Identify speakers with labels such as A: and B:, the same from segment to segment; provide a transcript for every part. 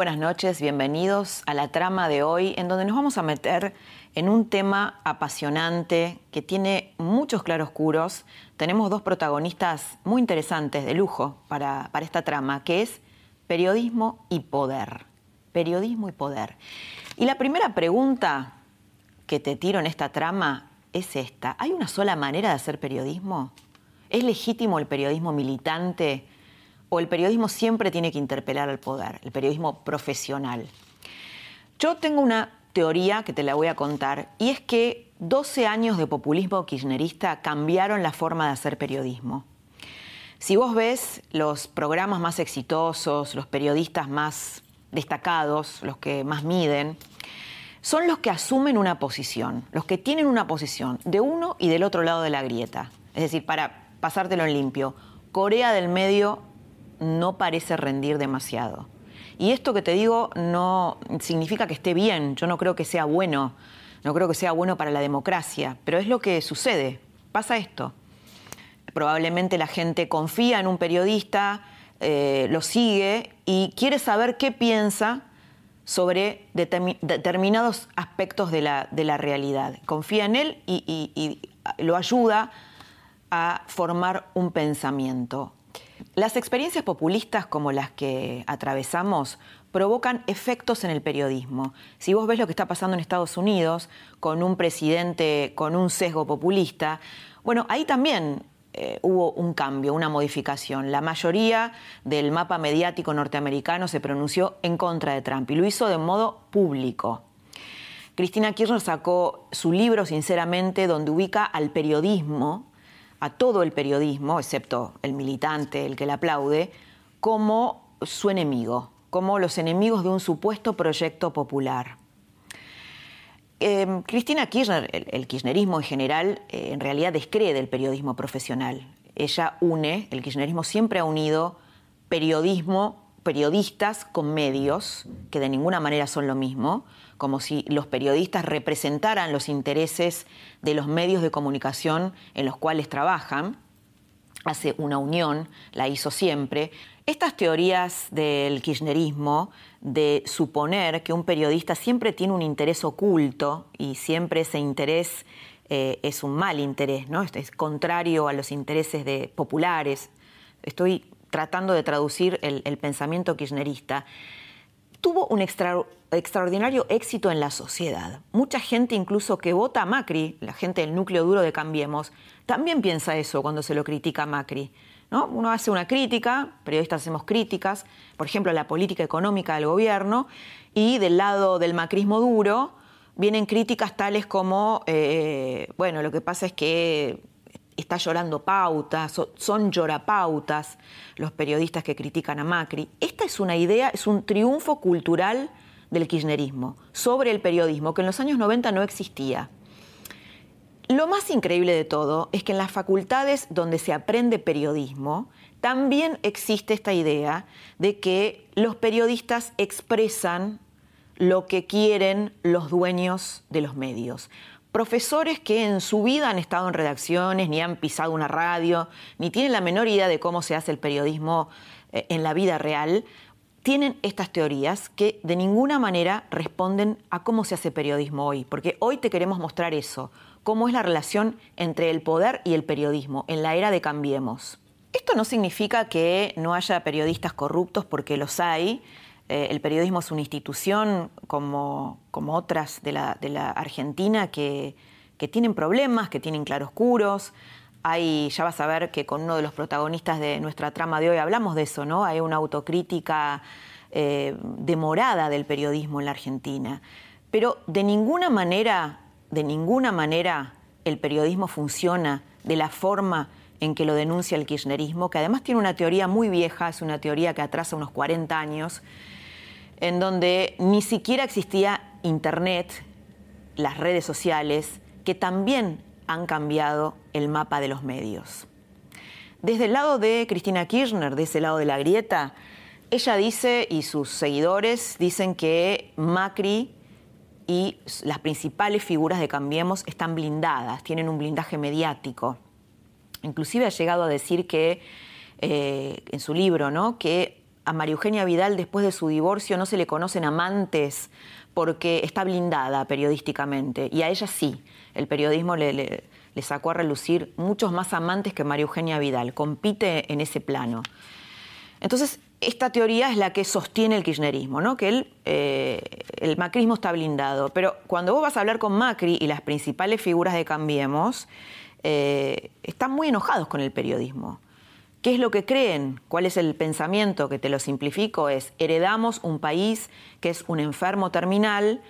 A: Buenas noches, bienvenidos a la trama de hoy, en donde nos vamos a meter en un tema apasionante que tiene muchos claroscuros. Tenemos dos protagonistas muy interesantes, de lujo, para, para esta trama, que es periodismo y poder. Periodismo y poder. Y la primera pregunta que te tiro en esta trama es esta. ¿Hay una sola manera de hacer periodismo? ¿Es legítimo el periodismo militante? O el periodismo siempre tiene que interpelar al poder, el periodismo profesional. Yo tengo una teoría que te la voy a contar y es que 12 años de populismo kirchnerista cambiaron la forma de hacer periodismo. Si vos ves los programas más exitosos, los periodistas más destacados, los que más miden, son los que asumen una posición, los que tienen una posición de uno y del otro lado de la grieta. Es decir, para pasártelo en limpio, Corea del Medio no parece rendir demasiado. Y esto que te digo no significa que esté bien, yo no creo que sea bueno, no creo que sea bueno para la democracia, pero es lo que sucede, pasa esto. Probablemente la gente confía en un periodista, eh, lo sigue y quiere saber qué piensa sobre determinados aspectos de la, de la, realidad. Confía en él y lo ayuda a formar un pensamiento. Las experiencias populistas como las que atravesamos provocan efectos en el periodismo. Si vos ves lo que está pasando en Estados Unidos con un presidente con un sesgo populista, bueno, ahí también eh, hubo un cambio, una modificación. La mayoría del mapa mediático norteamericano se pronunció en contra de Trump y lo hizo de modo público. Cristina Kirchner sacó su libro, sinceramente, donde ubica al periodismo a todo el periodismo, excepto el militante, el que le aplaude, como su enemigo, como los enemigos de un supuesto proyecto popular. Em, Cristina Kirchner, el, kirchnerismo en general, eh, en realidad descree del periodismo profesional. Ella une, el kirchnerismo siempre ha unido periodismo, periodistas con medios, que de ninguna manera son lo mismo, como si los periodistas representaran los intereses de los medios de comunicación en los cuales trabajan. Hace una unión, la hizo siempre. Estas teorías del kirchnerismo de suponer que un periodista siempre tiene un interés oculto y siempre ese interés eh, es un mal interés, ¿no? es contrario a los intereses de populares. Estoy tratando de traducir el, el pensamiento kirchnerista tuvo un extraordinario éxito en la sociedad. Mucha gente incluso que vota a Macri, la gente del núcleo duro de Cambiemos, también piensa eso cuando se lo critica a Macri. ¿no? Uno hace una crítica, periodistas hacemos críticas, por ejemplo, a la política económica del gobierno, y del lado del macrismo duro vienen críticas tales como, eh, bueno, lo que pasa es que está llorando pautas, son llorapautas los periodistas que critican a Macri. Esta es una idea, es un triunfo cultural del kirchnerismo sobre el periodismo que en los años 90 no existía. Lo más increíble de todo es que en las facultades donde se aprende periodismo también existe esta idea de que los periodistas expresan lo que quieren los dueños de los medios profesores que en su vida han estado en redacciones, ni han pisado una radio, ni tienen la menor idea de cómo se hace el periodismo eh, en la vida real, tienen estas teorías que de ninguna manera responden a cómo se hace periodismo hoy, porque hoy te queremos mostrar eso, cómo es la relación entre el poder y el periodismo en la era de Cambiemos. Esto no significa que no haya periodistas corruptos, porque los hay, eh, el periodismo es una institución como, como otras de la, Argentina que, que, tienen problemas, que tienen claroscuros. Hay, ya vas a ver que con uno de los protagonistas de nuestra trama de hoy hablamos de eso, ¿no? Hay una autocrítica eh, demorada del periodismo en la Argentina. Pero de ninguna manera, de ninguna manera el periodismo funciona de la forma en que lo denuncia el kirchnerismo, que además tiene una teoría muy vieja, es una teoría que atrasa unos 40 años, en donde ni siquiera existía Internet, las redes sociales, que también han cambiado el mapa de los medios. Desde el lado de Cristina Kirchner, de ese lado de la grieta, ella dice, y sus seguidores dicen que Macri y las principales figuras de Cambiemos están blindadas, tienen un blindaje mediático. Inclusive ha llegado a decir que, eh, en su libro, ¿no? que a María Eugenia Vidal después de su divorcio no se le conocen amantes porque está blindada periodísticamente. Y a ella sí, el periodismo le, sacó a relucir muchos más amantes que María Eugenia Vidal. Compite en ese plano. Entonces, esta teoría es la que sostiene el kirchnerismo, ¿no? que eh, el macrismo está blindado. Pero cuando vos vas a hablar con Macri y las principales figuras de Cambiemos, eh, están muy enojados con el periodismo. ¿Qué es lo que creen? ¿Cuál es el pensamiento? Que te lo simplifico, es heredamos un país que es un enfermo terminal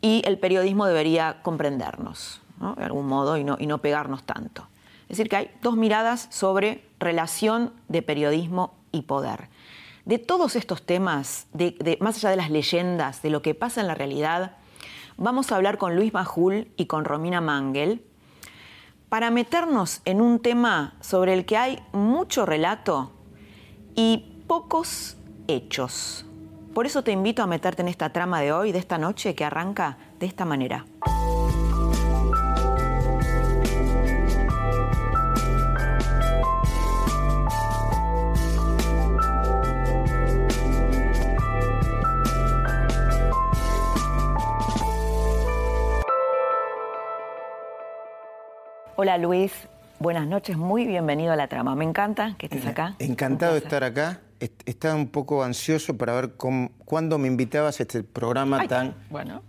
A: y el periodismo debería comprendernos, de algún modo, y no, y no pegarnos tanto. Es decir, que hay dos miradas sobre relación de periodismo y poder. De todos estos temas, de, más allá de las leyendas, de lo que pasa en la realidad, vamos a hablar con Luis Majul y con Romina Mangel para meternos en un tema sobre el que hay mucho relato y pocos hechos. Por eso te invito a meterte en esta trama de hoy, de esta noche, que arranca de esta manera. Hola Luis, buenas noches, muy bienvenido a la trama. Me encanta que estés acá.
B: Encantado de estar acá. Estaba un poco ansioso para ver cuándo me invitabas a este programa tan,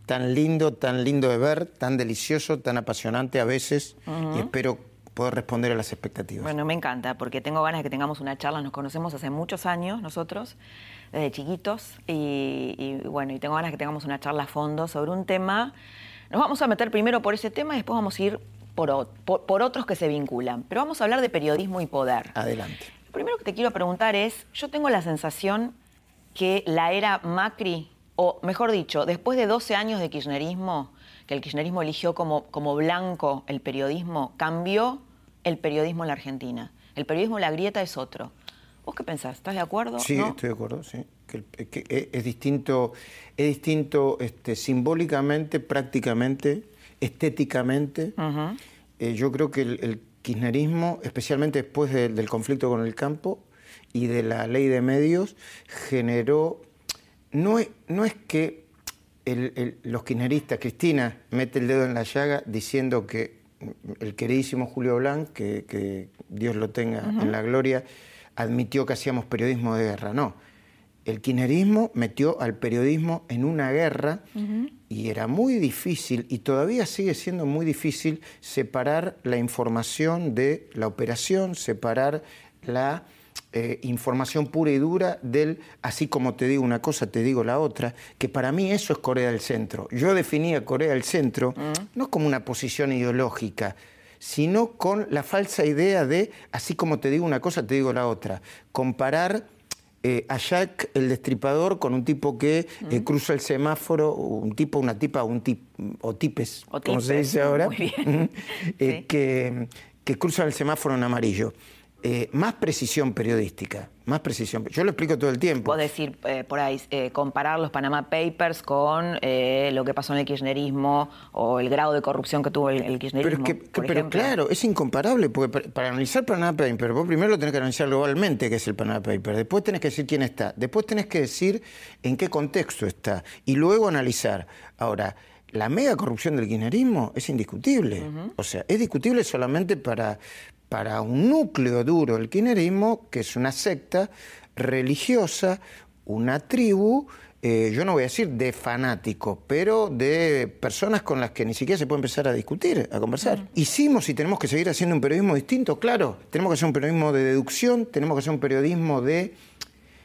B: tan lindo, tan lindo de ver, tan delicioso, tan apasionante a veces. Y espero poder responder a las expectativas.
A: Bueno, me encanta, porque tengo ganas de que tengamos una charla. Nos conocemos hace muchos años nosotros, desde chiquitos, y, y bueno, y tengo ganas de que tengamos una charla a fondo sobre un tema. Nos vamos a meter primero por ese tema y después vamos a ir por, otros que se vinculan. Pero vamos a hablar de periodismo y poder.
B: Adelante.
A: Lo primero que te quiero preguntar es, yo tengo la sensación que la era Macri, o mejor dicho, después de 12 años de kirchnerismo, que el kirchnerismo eligió como, como blanco el periodismo, cambió el periodismo en la Argentina. El periodismo La Grieta es otro. ¿Vos qué pensás? ¿Estás de acuerdo?
B: Sí, estoy de acuerdo, sí. Que, es distinto, es distinto este, simbólicamente, prácticamente, estéticamente. Eh, yo creo que el, kirchnerismo, especialmente después del conflicto con el campo y de la ley de medios, generó... No es, no es que los kirchneristas, Cristina mete el dedo en la llaga diciendo que el queridísimo Julio Blanc, que, Dios lo tenga en la gloria, admitió que hacíamos periodismo de guerra. No, el kirchnerismo metió al periodismo en una guerra y era muy difícil, y todavía sigue siendo muy difícil, separar la información de la operación, separar la eh, información pura y dura del, así como te digo una cosa, te digo la otra, que para mí eso es Corea del Centro. Yo definía Corea del Centro no como una posición ideológica, sino con la falsa idea de, así como te digo una cosa, te digo la otra. Comparar eh, a Jack el destripador con un tipo que eh, cruza el semáforo, un tipo, una tipa, un tip, o tipes, como se dice ahora, eh, que, que cruza el semáforo en amarillo. Eh, más precisión periodística, más precisión. Yo lo explico todo el tiempo.
A: Puedo decir, eh, por ahí, eh, comparar los Panama Papers con lo que pasó en el kirchnerismo o el grado de corrupción que tuvo el, kirchnerismo.
B: Pero, claro, es incomparable, porque para, analizar Panama Papers, vos primero lo tenés que analizar globalmente, qué es el Panama Papers, después tenés que decir quién está, después tenés que decir en qué contexto está, y luego analizar. Ahora, la mega corrupción del kirchnerismo es indiscutible. O sea, es discutible solamente para, para un núcleo duro del kirchnerismo, que es una secta religiosa, una tribu, eh, yo no voy a decir de fanáticos, pero de personas con las que ni siquiera se puede empezar a discutir, a conversar. Hicimos y tenemos que seguir haciendo un periodismo distinto, claro. Tenemos que hacer un periodismo de deducción, tenemos que hacer un periodismo de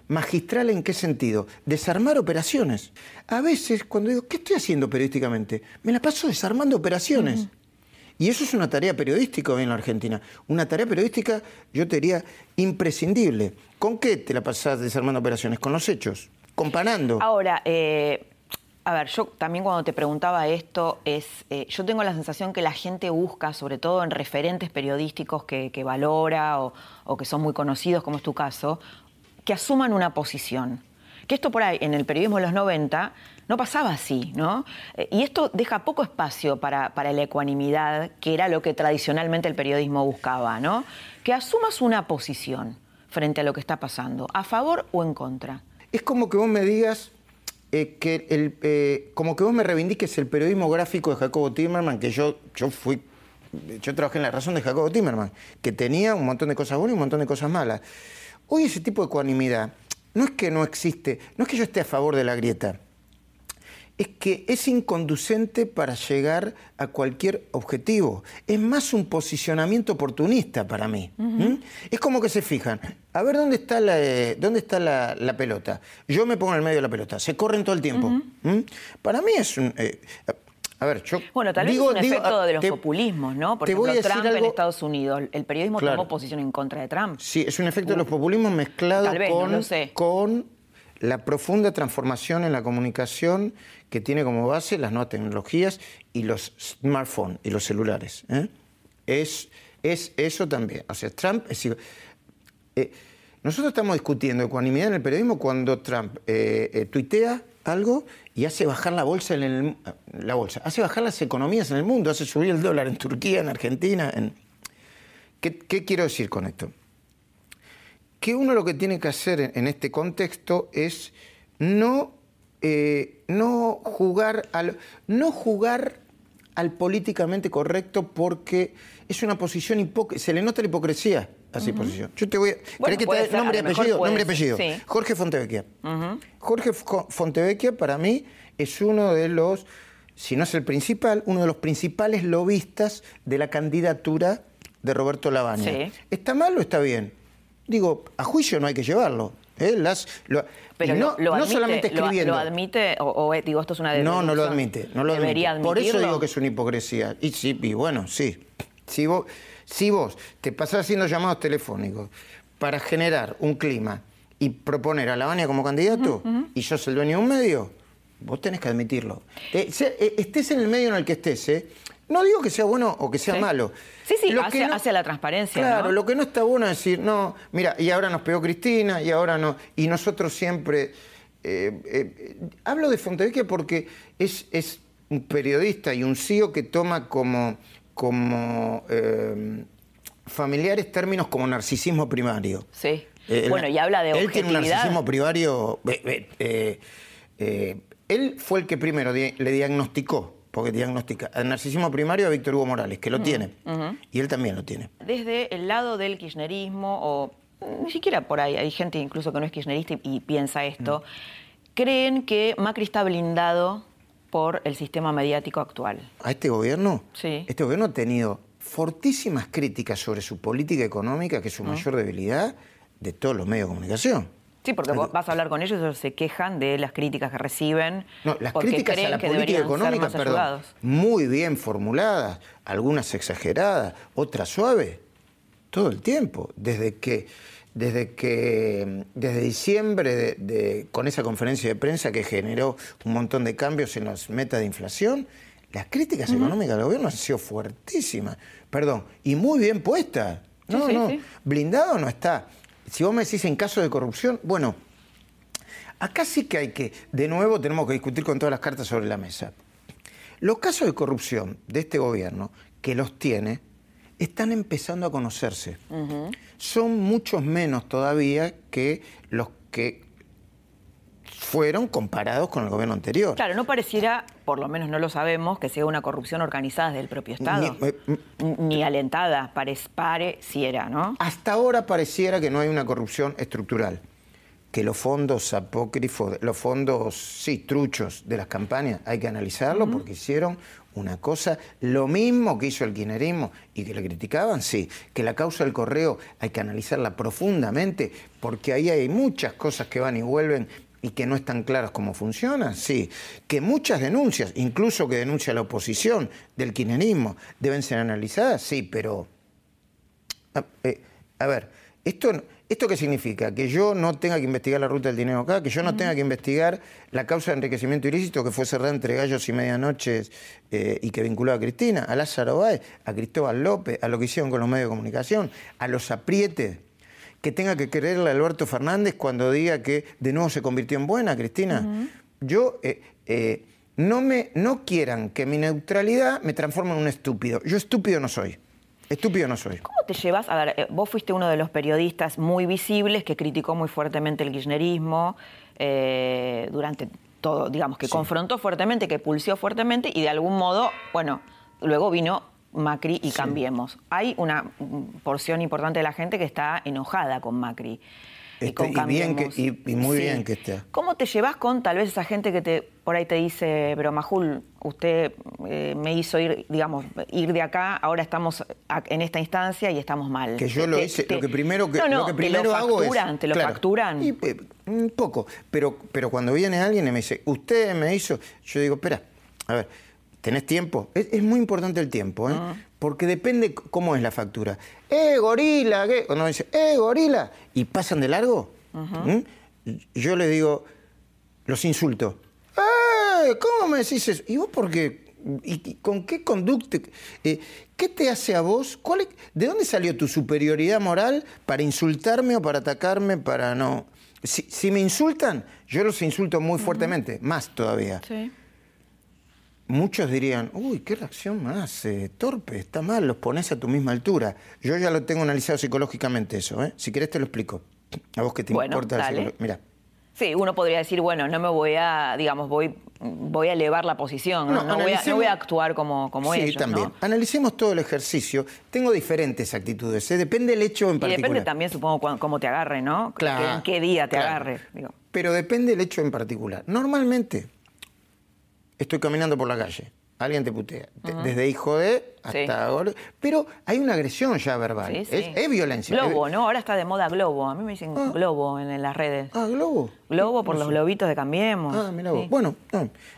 B: magistral en qué sentido? Desarmar operaciones. A veces cuando digo, ¿qué estoy haciendo periodísticamente? Me la paso desarmando operaciones. Y eso es una tarea periodística hoy en la Argentina. Una tarea periodística, yo te diría, imprescindible. ¿Con qué te la pasás desarmando operaciones? Con los hechos, comparando.
A: Ahora, eh, a ver, yo también cuando te preguntaba esto, es, eh, yo tengo la sensación que la gente busca, sobre todo en referentes periodísticos que, valora o, o, que son muy conocidos, como es tu caso, que asuman una posición. Que esto por ahí, en el periodismo de los 90, no pasaba así, ¿no? Eh, y esto deja poco espacio para, para, la ecuanimidad, que era lo que tradicionalmente el periodismo buscaba, ¿no? Que asumas una posición frente a lo que está pasando, a favor o en contra.
B: Es como que vos me digas, eh, que el, eh, como que vos me reivindiques el periodismo gráfico de Jacobo Timerman, que yo, yo fui, yo trabajé en la razón de Jacobo Timerman, que tenía un montón de cosas buenas y un montón de cosas malas. Hoy ese tipo de ecuanimidad no es que no existe, no es que yo esté a favor de la grieta, es que es inconducente para llegar a cualquier objetivo. Es más un posicionamiento oportunista para mí. Es como que se fijan, a ver dónde está la, eh, dónde está la, pelota. Yo me pongo en el medio de la pelota, se corren todo el tiempo. Para mí es un... Eh, a ver, yo
A: bueno, tal vez es un efecto de los populismos, ¿no? Por ejemplo, Trump en Estados Unidos, el periodismo tomó posición en contra de Trump.
B: Sí, es un efecto de los populismos mezclado con, con la profunda transformación en la comunicación que tiene como base las nuevas tecnologías y los smartphones y los celulares. ¿eh? Es, es eso también. O sea, Trump es... Eh, nosotros estamos discutiendo ecuanimidad en el periodismo cuando Trump eh, tuitea algo y hace bajar la bolsa en el, la bolsa, hace bajar las economías en el mundo, hace subir el dólar en Turquía, en Argentina. En... ¿Qué, ¿Qué, quiero decir con esto? Que uno lo que tiene que hacer en este contexto es no eh, no, jugar al, no jugar al políticamente correcto porque es una posición hipócrita. Se le nota la hipocresía a esa posición. Yo te voy a. que te nombre, apellido, nombre y apellido? Jorge Fontevecchia. Jorge Fontevecchia, para mí, es uno de los, si no es el principal, uno de los principales lobistas de la candidatura de Roberto Lavagna. ¿Está mal o está bien? Digo, a juicio no hay que llevarlo. ¿eh? Las,
A: pero no, lo, admite, solamente escribiendo. ¿Lo, admite o, digo esto es una
B: No, no lo admite. No lo admite. Por eso digo que es una hipocresía. Y sí, y bueno, sí. Si vos, si vos te pasás haciendo llamados telefónicos para generar un clima y proponer a Lavania como candidato y sos el dueño de un medio, vos tenés que admitirlo. Eh, eh, estés en el medio en el que estés, ¿eh? No digo que sea bueno o que sea malo.
A: Sí, sí, lo hacia, la transparencia.
B: Claro, lo que no está bueno es decir, no, mira, y ahora nos pegó Cristina, y ahora no. Y nosotros siempre. Eh, eh, hablo de Fontevecchia porque es, es, un periodista y un CEO que toma como, como eh, familiares términos como narcisismo primario.
A: Sí. bueno, y habla de
B: Él tiene un narcisismo primario. él fue el que primero le diagnosticó porque diagnostica el narcisismo primario a Víctor Hugo Morales, que lo tiene, y él también lo tiene.
A: Desde el lado del kirchnerismo, o ni siquiera por ahí, hay gente incluso que no es kirchnerista y, piensa esto, creen que Macri está blindado por el sistema mediático actual.
B: ¿A este gobierno?
A: Sí.
B: Este gobierno ha tenido fortísimas críticas sobre su política económica, que es su mayor debilidad, de todos los medios de comunicación.
A: Sí, porque vas a hablar con ellos, ellos se quejan de las críticas que reciben.
B: No, las críticas a la política económica, perdón, muy bien formuladas, algunas exageradas, otras suaves, todo el tiempo, desde que desde que desde diciembre de, con esa conferencia de prensa que generó un montón de cambios en las metas de inflación, las críticas económicas del gobierno han sido fuertísimas, perdón, y muy bien puestas. No, no, blindado no está si vos me decís en caso de corrupción, bueno, acá sí que hay que, de nuevo tenemos que discutir con todas las cartas sobre la mesa. Los casos de corrupción de este gobierno, que los tiene, están empezando a conocerse. Son muchos menos todavía que los que fueron comparados con el gobierno anterior.
A: Claro, no pareciera, por lo menos no lo sabemos, que sea una corrupción organizada desde el propio Estado. Ni, eh, alentada, pareciera, ¿no?
B: Hasta ahora pareciera que no hay una corrupción estructural. Que los fondos apócrifos, los fondos, sí, truchos de las campañas, hay que analizarlo porque hicieron una cosa, lo mismo que hizo el kirchnerismo y que le criticaban, sí, que la causa del correo hay que analizarla profundamente porque ahí hay muchas cosas que van y vuelven y que no están claras cómo funciona, sí. Que muchas denuncias, incluso que denuncia la oposición del kirchnerismo, deben ser analizadas, sí, pero... A, eh, a ver, esto, ¿esto qué significa? Que yo no tenga que investigar la ruta del dinero acá, que yo no tenga que investigar la causa de enriquecimiento ilícito que fue cerrada entre gallos y medianoches eh, y que vinculó a Cristina, a Lázaro Báez, a Cristóbal López, a lo que hicieron con los medios de comunicación, a los aprietes que tenga que creerle a Alberto Fernández cuando diga que de nuevo se convirtió en buena, Cristina. Yo, eh, eh, no, me, no quieran que mi neutralidad me transforme en un estúpido. Yo estúpido no soy. Estúpido no soy.
A: ¿Cómo te llevas? A ver, eh, vos fuiste uno de los periodistas muy visibles que criticó muy fuertemente el kirchnerismo durante todo, digamos, que confrontó fuertemente, que pulsió fuertemente y de algún modo, bueno, luego vino Macri y Cambiemos. Hay una porción importante de la gente que está enojada con Macri.
B: y, con y, bien que, y, muy bien que esté.
A: ¿Cómo te llevas con tal vez esa gente que te por ahí te dice, pero Majul, usted eh, me hizo ir, digamos, ir de acá, ahora estamos en esta instancia y estamos mal?
B: Que yo lo hice, lo que primero, que, lo que primero hago es...
A: ¿Te lo facturan?
B: Y, eh, un poco, pero, pero cuando viene alguien y me dice, usted me hizo, yo digo, espera, a ver, ¿Tenés tiempo? Es, muy importante el tiempo, ¿eh? Ah. porque depende cómo es la factura. ¡Eh, gorila! ¿qué? Cuando me dice, ¡eh, gorila! Y pasan de largo, yo le digo, los insulto. ¡Eh! ¿Cómo me decís eso? ¿Y vos por qué? ¿Y con qué conducta? Eh, ¿Qué te hace a vos? ¿Cuál ¿De dónde salió tu superioridad moral para insultarme o para atacarme, para no...? Si, me insultan, yo los insulto muy fuertemente, más todavía. Sí muchos dirían, uy, qué reacción más eh, torpe, está mal, los pones a tu misma altura. Yo ya lo tengo analizado psicológicamente eso, ¿eh? Si querés te lo explico. A vos que te importa Mira.
A: Sí, uno podría decir, bueno, no me voy a, digamos, voy, voy a elevar la posición, no, no, voy, a, actuar como, como sí, ellos.
B: también. Analicemos todo el ejercicio. Tengo diferentes actitudes, ¿eh? depende del hecho en particular.
A: Y depende también, supongo, cómo te agarre, ¿no? Claro. En qué día te agarre.
B: Pero depende del hecho en particular. Normalmente, estoy caminando por la calle, alguien te putea, desde hijo de hasta... Pero hay una agresión ya verbal, es, violencia.
A: Globo, ¿no? Ahora está de moda globo, a mí me dicen ah. globo en, las redes.
B: Ah, globo.
A: Globo por los globitos de Cambiemos.
B: Ah, mira vos. Bueno,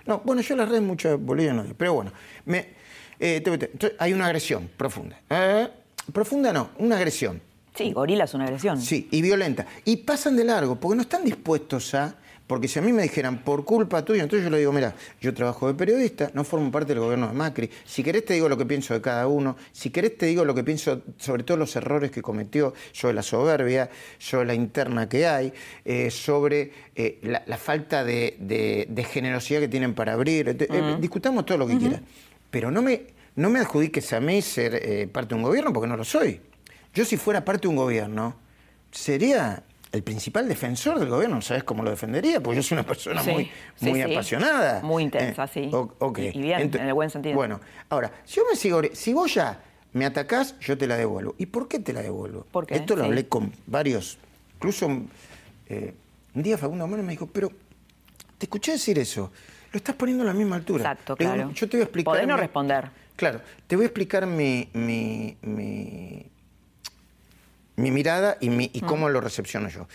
B: no, bueno, yo en las redes mucho Bolivia no pero bueno, me, eh, hay una agresión profunda. Eh, profunda no, una agresión.
A: Sí, gorila es una agresión.
B: Sí, y violenta. Y pasan de largo, porque no están dispuestos a porque si a mí me dijeran, por culpa tuya, entonces yo le digo, mira, yo trabajo de periodista, no formo parte del gobierno de Macri. Si querés te digo lo que pienso de cada uno, si querés te digo lo que pienso sobre todos los errores que cometió, sobre la soberbia, sobre la interna que hay, eh, sobre eh, la, falta de, generosidad que tienen para abrir. Eh, discutamos todo lo que quieras. Pero no me, no me adjudiques a mí ser parte de un gobierno porque no lo soy. Yo si fuera parte de un gobierno, sería el principal defensor del gobierno, ¿sabes cómo lo defendería? Porque yo soy una persona muy, muy apasionada.
A: Muy intensa, eh, sí. Y bien, en el buen sentido.
B: Bueno, ahora, si yo me sigo, si vos ya me atacás, yo te la devuelvo. ¿Y por qué te la devuelvo?
A: ¿Por
B: Esto lo hablé con varios, incluso eh, un día Facundo me dijo, pero te escuché decir eso, lo estás poniendo a la misma altura.
A: Exacto, claro.
B: yo te voy a explicar...
A: Podés no responder.
B: Claro, te voy a explicar mi mi mirada y, mi, y cómo mm. lo recepciono yo.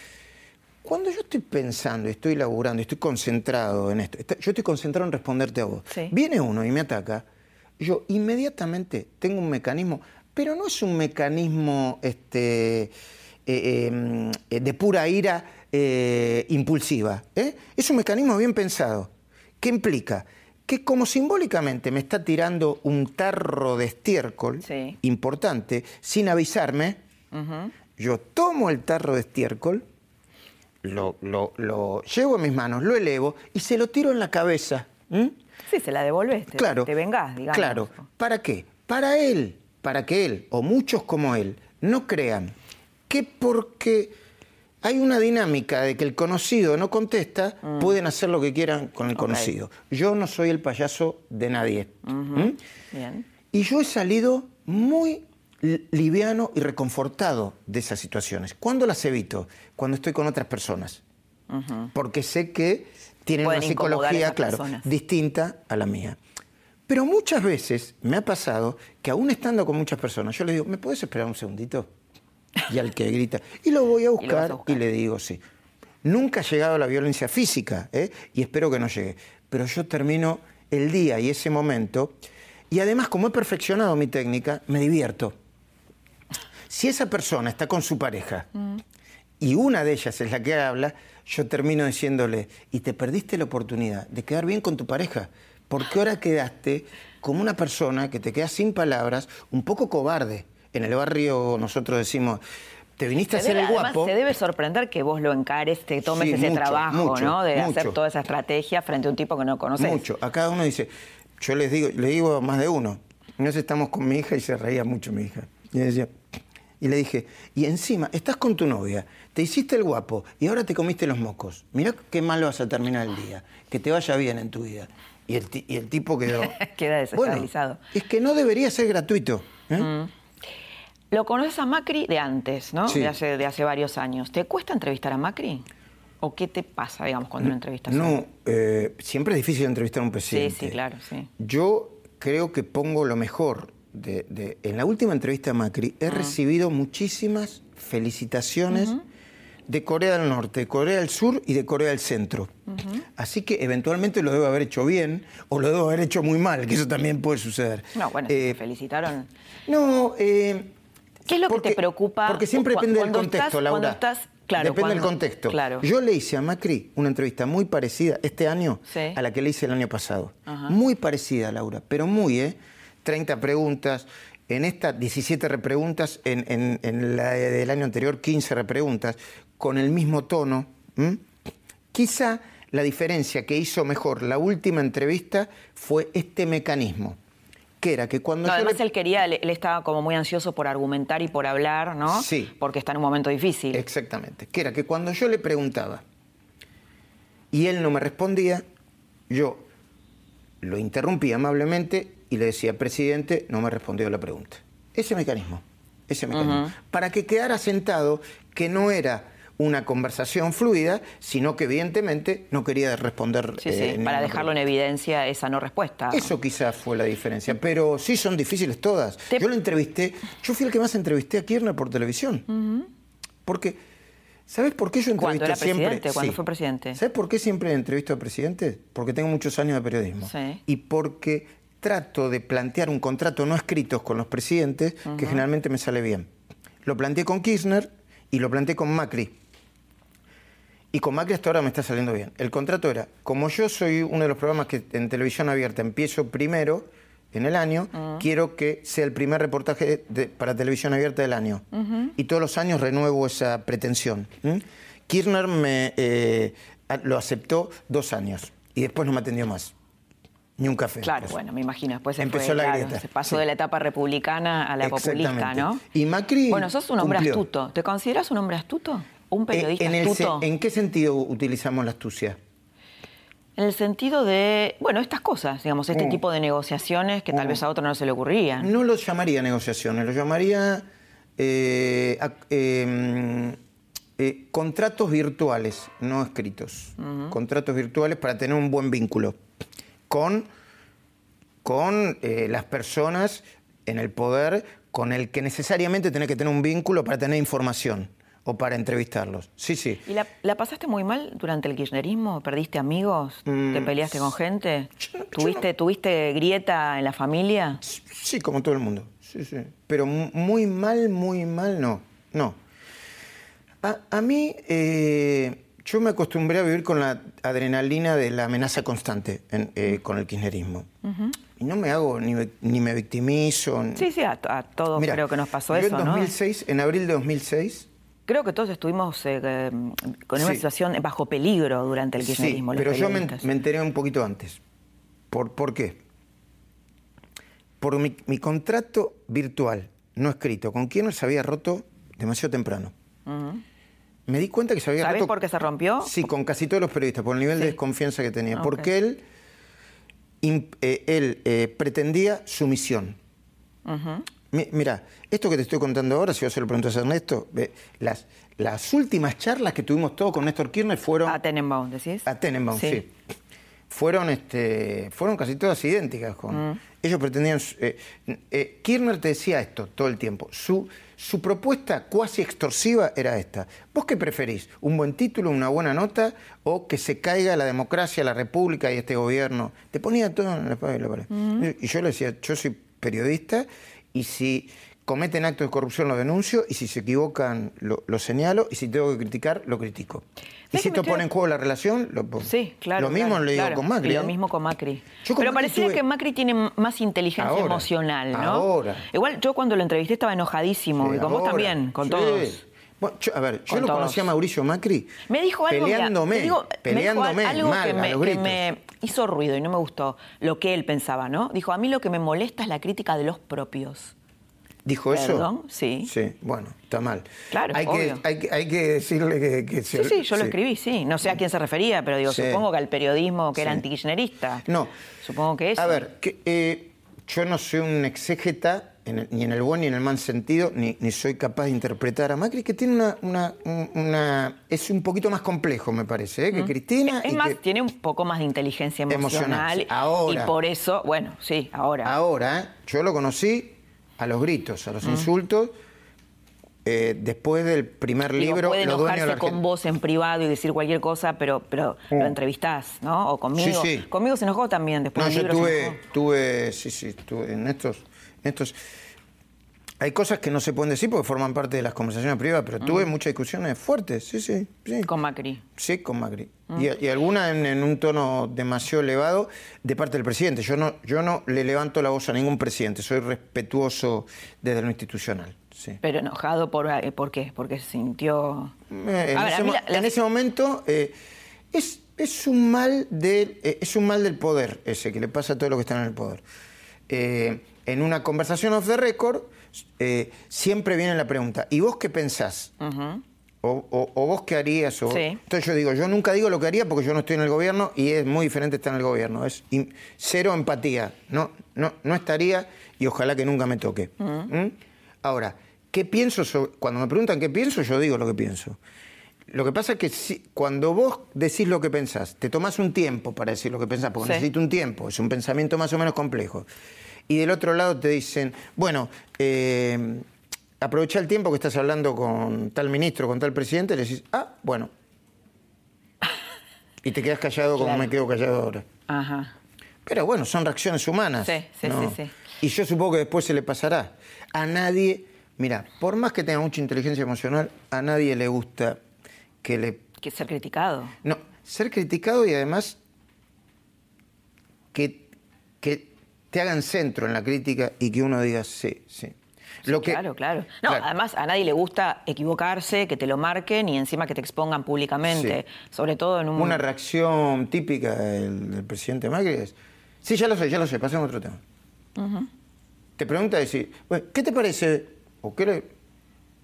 B: Cuando yo estoy pensando, estoy laburando, estoy concentrado en esto, yo estoy concentrado en responderte a vos. Viene uno y me ataca, yo inmediatamente tengo un mecanismo, pero no es un mecanismo este, eh, em, de pura ira eh, impulsiva. ¿eh? Es un mecanismo bien pensado. ¿Qué implica? Que como simbólicamente me está tirando un tarro de estiércol importante, sin avisarme, yo tomo el tarro de estiércol, lo, llevo en mis manos, lo elevo y se lo tiro en la cabeza.
A: Sí, se la devolves, te, claro, te vengás, digamos.
B: Claro. ¿Para qué? Para él, para que él, o muchos como él, no crean que porque hay una dinámica de que el conocido no contesta, mm. pueden hacer lo que quieran con el conocido. Yo no soy el payaso de nadie. Bien. Y yo he salido muy liviano y reconfortado de esas situaciones. ¿Cuándo las evito? Cuando estoy con otras personas. Porque sé que tienen una psicología, claro, distinta a la mía. Pero muchas veces me ha pasado que aún estando con muchas personas, yo le digo, ¿me puedes esperar un segundito? Y al que grita, y lo voy a buscar y, le digo, sí. Nunca ha llegado a la violencia física, ¿eh? y espero que no llegue. Pero yo termino el día y ese momento, y además como he perfeccionado mi técnica, me divierto. Si esa persona está con su pareja y una de ellas es la que habla, yo termino diciéndole, y te perdiste la oportunidad de quedar bien con tu pareja, porque ahora quedaste como una persona que te queda sin palabras, un poco cobarde. En el barrio nosotros decimos, te viniste a hacer el guapo.
A: Además, te debe sorprender que vos lo encares, te tomes ese trabajo, ¿no? De hacer toda esa estrategia frente a un tipo que no conoces.
B: Mucho. A cada uno dice, yo les digo, le digo a más de uno. Nos estamos con mi hija y se reía mucho mi hija. Y decía, y le dije, y encima, estás con tu novia, te hiciste el guapo y ahora te comiste los mocos. Mirá qué mal vas a terminar el día. Que te vaya bien en tu vida. Y el, y el tipo quedó...
A: Queda desestabilizado.
B: es que no debería ser gratuito. ¿eh?
A: Mm. Lo conoces a Macri de antes, ¿no? De, hace, de hace varios años. ¿Te cuesta entrevistar a Macri? ¿O qué te pasa, digamos, cuando lo entrevistas?
B: No, eh, siempre es difícil entrevistar a un presidente.
A: Sí, sí, claro, sí.
B: Yo creo que pongo lo mejor de, en la última entrevista a Macri he recibido muchísimas felicitaciones de Corea del Norte, de Corea del Sur y de Corea del Centro. Así que eventualmente lo debo haber hecho bien o lo debo haber hecho muy mal, que eso también puede suceder.
A: No, bueno, eh, felicitaron.
B: No, eh,
A: ¿Qué es lo que te preocupa?
B: Porque siempre depende del contexto, Laura.
A: estás, claro,
B: depende del contexto.
A: Claro.
B: Yo le hice a Macri una entrevista muy parecida este año a la que le hice el año pasado. Muy parecida, Laura, pero muy, ¿eh? 30 preguntas, en esta 17 repreguntas, en, en, la del año anterior 15 repreguntas, con el mismo tono. Quizá la diferencia que hizo mejor la última entrevista fue este mecanismo. Que era que cuando
A: además él quería, él, estaba como muy ansioso por argumentar y por hablar, ¿no?
B: Sí.
A: Porque está en un momento difícil.
B: Exactamente. Que era que cuando yo le preguntaba y él no me respondía, yo lo interrumpí amablemente y le decía, presidente, no me respondió la pregunta. Ese mecanismo, ese mecanismo. Para que quedara sentado que no era una conversación fluida, sino que evidentemente no quería responder.
A: Sí, sí, eh, para dejarlo en evidencia esa no respuesta.
B: Eso quizás fue la diferencia, pero sí son difíciles todas. Yo lo entrevisté, yo fui el que más entrevisté a Kirchner por televisión. Porque, ¿sabes por qué yo entrevisto
A: era
B: siempre?
A: Presidente, ¿Cuándo fue presidente?
B: ¿Sabes por qué siempre entrevisto a presidentes? Porque tengo muchos años de periodismo.
A: Sí.
B: Y porque trato de plantear un contrato no escrito con los presidentes que generalmente me sale bien. Lo planteé con Kirchner y lo planteé con Macri. Y con Macri hasta ahora me está saliendo bien. El contrato era, como yo soy uno de los programas que en televisión abierta empiezo primero en el año, quiero que sea el primer reportaje para televisión abierta del año. Y todos los años renuevo esa pretensión. Kirchner me, eh, lo aceptó dos años y después no me atendió más. Ni un café.
A: Claro, bueno, me imagino. Después se
B: Empezó la
A: grieta. Se pasó de la etapa republicana a la populista, ¿no?
B: Y Macri.
A: Bueno, sos un hombre astuto. ¿Te consideras un hombre astuto? ¿Un eh, periodista
B: en
A: astuto?
B: ¿En qué sentido utilizamos la astucia?
A: En el sentido de, bueno, estas cosas, digamos, este mm. tipo de negociaciones que tal mm. vez a otro no se le ocurrían.
B: No lo llamaría negociaciones, lo llamaría eh, em, eh, contratos virtuales, no escritos. Contratos virtuales para tener un buen vínculo con, con eh, las personas en el poder con el que necesariamente tenés que tener un vínculo para tener información o para entrevistarlos. Sí, sí.
A: ¿Y la, pasaste muy mal durante el kirchnerismo? ¿Perdiste amigos? ¿Te mm, peleaste con gente? ¿Tuviste, ¿Tuviste grieta en la familia?
B: Sí, como todo el mundo. Sí, sí. Pero muy mal, muy mal, no. No. A, mí, eh, yo me acostumbré a vivir con la adrenalina de la amenaza constante eh, con el kirchnerismo. Y no me hago, ni, me victimizo.
A: Sí, sí, a, todos creo que nos pasó
B: yo
A: eso,
B: en 2006, En abril de 2006...
A: Creo que todos estuvimos eh, eh, con una situación bajo peligro durante el kirchnerismo.
B: Sí, pero yo me, enteré un poquito antes. ¿Por, ¿por qué? Por mi, contrato virtual, no escrito, con Kirchner se había roto demasiado temprano. Me di cuenta que se había
A: ¿Sabes por qué se rompió?
B: Sí, con casi todos los periodistas, por el nivel de desconfianza que tenía. Porque él, eh, él eh, pretendía sumisión. mira, esto que te estoy contando ahora, si vos se lo preguntas a Ernesto, las, las últimas charlas que tuvimos todos con Néstor Kirchner fueron...
A: A Tenenbaum, decís.
B: A Tenenbaum, sí. Fueron, este, fueron casi todas idénticas. Con, mm. Ellos pretendían... Eh, Kirchner te decía esto todo el tiempo. Su, su propuesta cuasi extorsiva era esta. ¿Vos qué preferís? ¿Un buen título, una buena nota o que se caiga la democracia, la república y este gobierno? Te ponía todo en la pared. Y yo le decía, yo soy periodista y si cometen actos de corrupción lo denuncio y si se equivocan lo, señalo y si tengo que criticar lo critico. Y si esto pone en juego la relación, lo pongo.
A: Sí, claro.
B: Lo mismo
A: lo
B: digo con Macri.
A: Lo ¿eh? mismo con Macri. Pero parecía que Macri tiene más inteligencia emocional, ¿no?
B: Ahora.
A: Igual yo cuando lo entrevisté estaba enojadísimo, y con vos también, con todos.
B: a ver, yo lo conocí a Mauricio Macri.
A: Me dijo algo,
B: peleándome, peleándome
A: algo
B: mal,
A: que, me,
B: a los
A: que me hizo ruido y no me gustó lo que él pensaba, ¿no? Dijo, a mí lo que me molesta es la crítica de los propios.
B: ¿Dijo
A: eso? Sí.
B: Sí, bueno, está mal.
A: Claro,
B: hay, Que, hay, que decirle que...
A: sí, sí, yo lo escribí, sí. No sé a quién se refería, pero digo, supongo que al periodismo que era antikirchnerista.
B: No.
A: Supongo que es.
B: A ver, que, eh, yo no soy un exégeta, ni en el buen ni en el mal sentido, ni, ni, soy capaz de interpretar a Macri, que tiene una... una, es un poquito más complejo, me parece, ¿eh? que mm. Cristina.
A: Es más, tiene un poco más de inteligencia emocional.
B: Ahora.
A: Y por eso, bueno, sí, ahora.
B: Ahora, yo lo conocí a los gritos, a los mm. insultos. Eh, después del primer libro,
A: puede enojarse con vos en privado y decir cualquier cosa, pero, pero lo mm. entrevistás, ¿no? O conmigo.
B: Sí, sí.
A: Conmigo se enojó también después
B: no,
A: del
B: libro. Tuve, tuve, sí, sí, tuve en estos, en estos hay cosas que no se pueden decir porque forman parte de las conversaciones privadas, pero tuve mm. muchas discusiones fuertes, sí, sí, sí.
A: Con Macri.
B: Sí, con Macri. Mm. Y, alguna en, un tono demasiado elevado de parte del presidente. Yo no, yo no le levanto la voz a ningún presidente, soy respetuoso desde lo institucional. Sí.
A: Pero enojado por, eh, ¿por qué? Porque se sintió...
B: Eh, en, ese, momento eh, es, es, un mal del, es un mal del poder ese, que le pasa a todo lo que está en el poder. en una conversación off the record eh, siempre viene la pregunta, ¿y vos qué pensás? o, vos qué harías? Entonces yo digo, yo nunca digo lo que haría porque yo no estoy en el gobierno y es muy diferente estar en el gobierno. Es cero empatía. No, no, no estaría y ojalá que nunca me toque. ¿Mm? Ahora, ¿qué pienso? Cuando me preguntan qué pienso, yo digo lo que pienso. Lo que pasa es que si, cuando vos decís lo que pensás, te tomás un tiempo para decir lo que pensás, porque necesito un tiempo, es un pensamiento más o menos complejo y del otro lado te dicen, bueno, eh, aprovecha el tiempo que estás hablando con tal ministro, con tal presidente, y le decís, ah, bueno. Y te quedas callado como me quedo callado ahora.
A: Ajá.
B: Pero bueno, son reacciones humanas.
A: Sí, sí, sí, sí.
B: Y yo supongo que después se le pasará. A nadie, mira, por más que tenga mucha inteligencia emocional, a nadie le gusta que le...
A: Que ser criticado.
B: No, ser criticado y además que, que te hagan centro en la crítica y que uno diga sí, sí.
A: Lo que, claro, claro. No, además a nadie le gusta equivocarse, que te lo marquen y encima que te expongan públicamente, sobre todo en un...
B: Una reacción típica del, presidente Macri es, sí, ya lo sé, ya lo sé, pasemos a otro tema. Te pregunta decir, ¿qué te parece? ¿O qué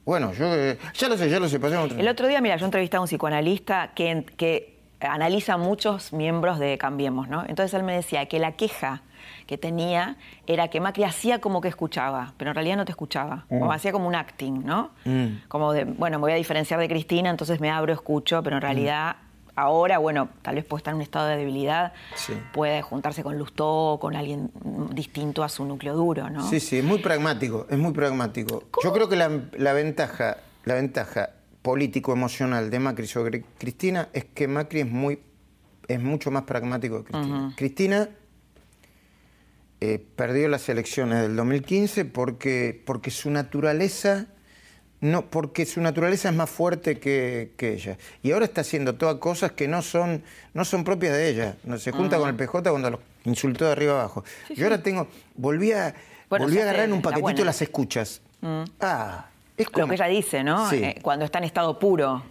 B: Bueno, yo ya lo sé, ya lo sé, pasemos a otro tema.
A: El otro día, mira, yo entrevisté a un psicoanalista que, que analiza muchos miembros de Cambiemos, ¿no? Entonces él me decía que la queja que tenía era que Macri hacía como que escuchaba, pero en realidad no te escuchaba. Mm. Hacía como un acting, ¿no? Mm. Como de, bueno, me voy a diferenciar de Cristina, entonces me abro, escucho, pero en realidad ahora, bueno, tal vez puede estar en un estado de debilidad, puede juntarse con Lustó o con alguien distinto a su núcleo duro, ¿no?
B: Sí, sí, es muy pragmático, es muy pragmático. Yo creo que la, ventaja, la ventaja político-emocional de Macri sobre Cristina es que Macri es muy es mucho más pragmático que Cristina. Cristina eh, perdió las elecciones del 2015 porque, porque su naturaleza no, porque su naturaleza es más fuerte que, ella. Y ahora está haciendo todas cosas que no son, no son propias de ella. No, se junta con el PJ cuando lo insultó de arriba abajo. Yo ahora tengo, volví a, volví a agarrar en un paquetito las escuchas.
A: Mm. Ah, es como... Lo que ella dice, ¿no? Eh, cuando está en estado puro.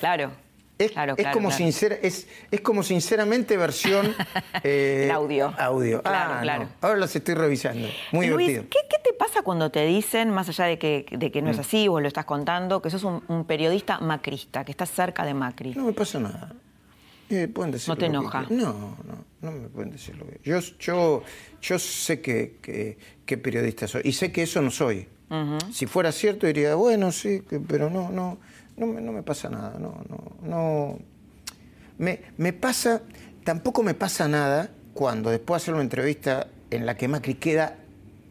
A: Claro.
B: Es, como es, es, como sinceramente versión
A: eh, audio.
B: Audio.
A: Claro, ah, claro.
B: Ahora los estoy revisando. Muy divertido.
A: ¿qué, te pasa cuando te dicen, más allá de que, de que no es mm. así, vos lo estás contando, que sos un, periodista macrista, que estás cerca de Macri?
B: No me pasa nada. Eh, pueden decir
A: ¿No te enoja?
B: No, no, no me pueden decir lo que. Yo, yo, yo sé que, que, periodista soy y sé que eso no soy. Si fuera cierto diría, bueno, sí, pero no, no no, no me pasa nada, no, no, no. Me, me, pasa, tampoco me pasa nada cuando después de hacer una entrevista en la que Macri queda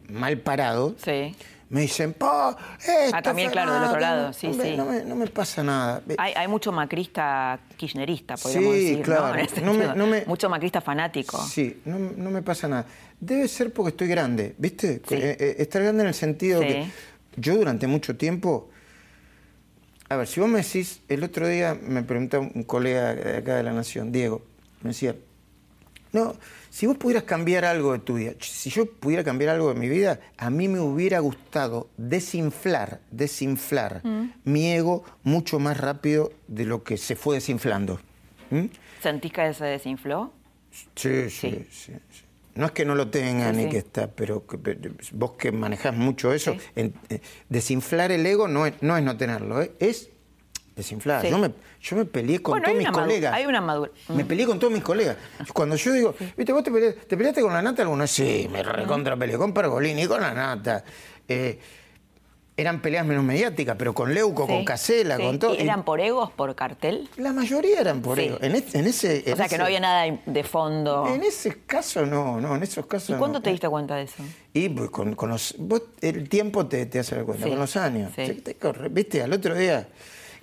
B: mal parado,
A: sí.
B: me dicen,
A: Ah, también, claro, del otro lado, sí,
B: no me,
A: sí.
B: No me, no me pasa nada.
A: Hay, hay mucho macrista kirchnerista, podríamos
B: Sí, claro. No me- no me-
A: Mucho macrista fanático.
B: Sí, no, no me pasa nada. Debe ser porque estoy grande, ¿viste?
A: Sí.
B: Eh, eh, estar grande en el sentido
A: Sí.
B: que yo durante mucho tiempo... A ver, si vos me decís, el otro día me preguntaba un colega de acá de la Nación, Diego, me decía, no, si vos pudieras cambiar algo de tu vida, si yo pudiera cambiar algo de mi vida, a mí me hubiera gustado desinflar, desinflar
A: Mm.
B: mi ego mucho más rápido de lo que se fue desinflando. ¿Mm?
A: ¿Sentís que se desinfló?
B: Sí, sí,
A: Sí.
B: sí. sí. No es que no lo tenga
A: Sí,
B: ni
A: sí.
B: que está, pero, que- pero vos que manejás mucho eso,
A: Sí.
B: en- eh, desinflar el ego no es no, es no tenerlo, ¿eh? es desinflar. Yo, me, yo me peleé con
A: Bueno,
B: todos mis colegas.
A: hay una madura-
B: Me peleé con todos mis colegas. Cuando yo digo, viste, vos te peleaste, ¿te peleaste con la nata alguna vez? Sí, me recontra peleé con Pergolini, con la nata. Eh, eran peleas menos mediáticas, pero con Leuco, con Casela,
A: sí.
B: con todo.
A: ¿Y ¿Eran por egos, por cartel?
B: La mayoría eran por
A: Sí.
B: ego. En, es- en ese,
A: O sea, que no había nada de fondo.
B: En ese caso no, no, en esos casos
A: ¿Y cuándo te diste cuenta de eso?
B: Y pues, con, con los. vos- el tiempo te, te hace dar cuenta, con los años.
A: sí.
B: Te- te corre, ¿Viste? Al otro día.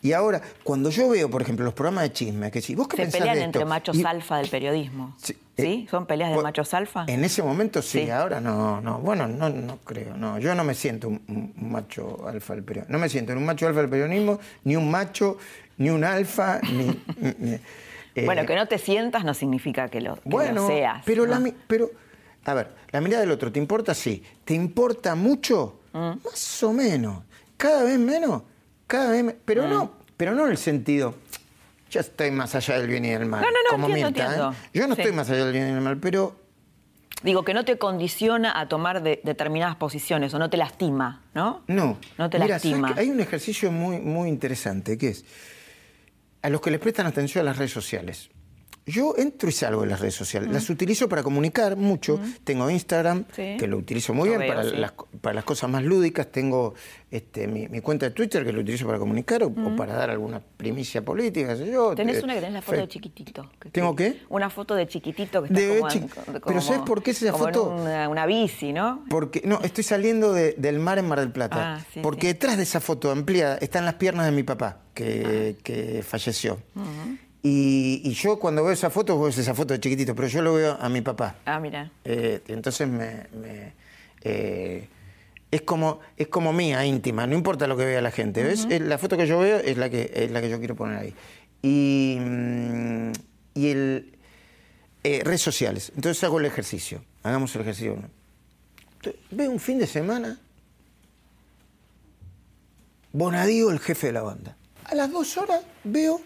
B: Y ahora, cuando yo veo, por ejemplo, los programas de chisme, que si vos qué
A: Se
B: pensás
A: pelean
B: de esto?
A: entre machos
B: Y-
A: alfa del periodismo.
B: Sí,
A: ¿Sí?
B: eh,
A: ¿Son peleas de
B: pues,
A: machos alfa?
B: En ese momento sí,
A: Sí.
B: ahora no, no. Bueno, no, no creo, no. Yo no me siento un, un macho alfa del periodismo. No me siento ni un macho alfa del periodismo, ni un macho, ni un alfa, ni. ni- eh,
A: bueno, que no te sientas no significa que lo, que lo
B: bueno,
A: seas.
B: pero,
A: ¿no?
B: la, mi- pero, a ver, la mirada del otro, ¿te importa? Sí. ¿Te importa mucho?
A: Mm.
B: Más o menos. Cada vez menos, cada vez me- Pero
A: Mm.
B: no, pero no en el sentido, yo estoy más allá del bien y del mal.
A: No, no, no,
B: como
A: entiendo,
B: Mirta, ¿eh?
A: entiendo.
B: Yo no
A: Sí.
B: estoy más allá del bien y del mal, pero
A: Digo, que no te condiciona a tomar de- determinadas posiciones o no te lastima, ¿no?
B: no.
A: No te
B: Mira, ¿sabes
A: lastima.
B: Hay un ejercicio muy, muy interesante que es a los que les prestan atención a las redes sociales. Yo entro y salgo de las redes sociales. Las utilizo para comunicar mucho. Tengo Instagram,
A: Sí.
B: que lo utilizo muy
A: Lo
B: bien
A: veo,
B: para,
A: sí.
B: las, para las cosas más lúdicas. Tengo este, mi, mi cuenta de Twitter, que lo utilizo para comunicar o, o para dar alguna primicia política. sé yo.
A: Tenés
B: Eh,
A: una que tenés la foto
B: fe-
A: de chiquitito. que-
B: ¿Tengo qué?
A: Una foto de chiquitito que está
B: De
A: como,
B: chi-
A: como-
B: Pero ¿sabes por qué es esa
A: como en
B: foto?
A: una, una bici, ¿no?
B: Porque, no, estoy saliendo de- del mar en Mar del Plata.
A: Ah, sí,
B: porque detrás de esa foto ampliada están las piernas de mi papá, que,
A: Ah.
B: que falleció. Y, y yo cuando veo esa foto, vos ves esa foto de chiquitito, pero yo lo veo a mi papá.
A: Ah, mira.
B: Eh, entonces me, me, eh, es como es como mía íntima, no importa lo que vea la gente, ¿ves? Es la foto que yo veo es la que es la que yo quiero poner ahí. Y, mm, y el eh, redes sociales. Entonces hago el ejercicio. Hagamos el ejercicio. Veo un fin de semana. Bonadío, el jefe de la banda. A las dos horas veo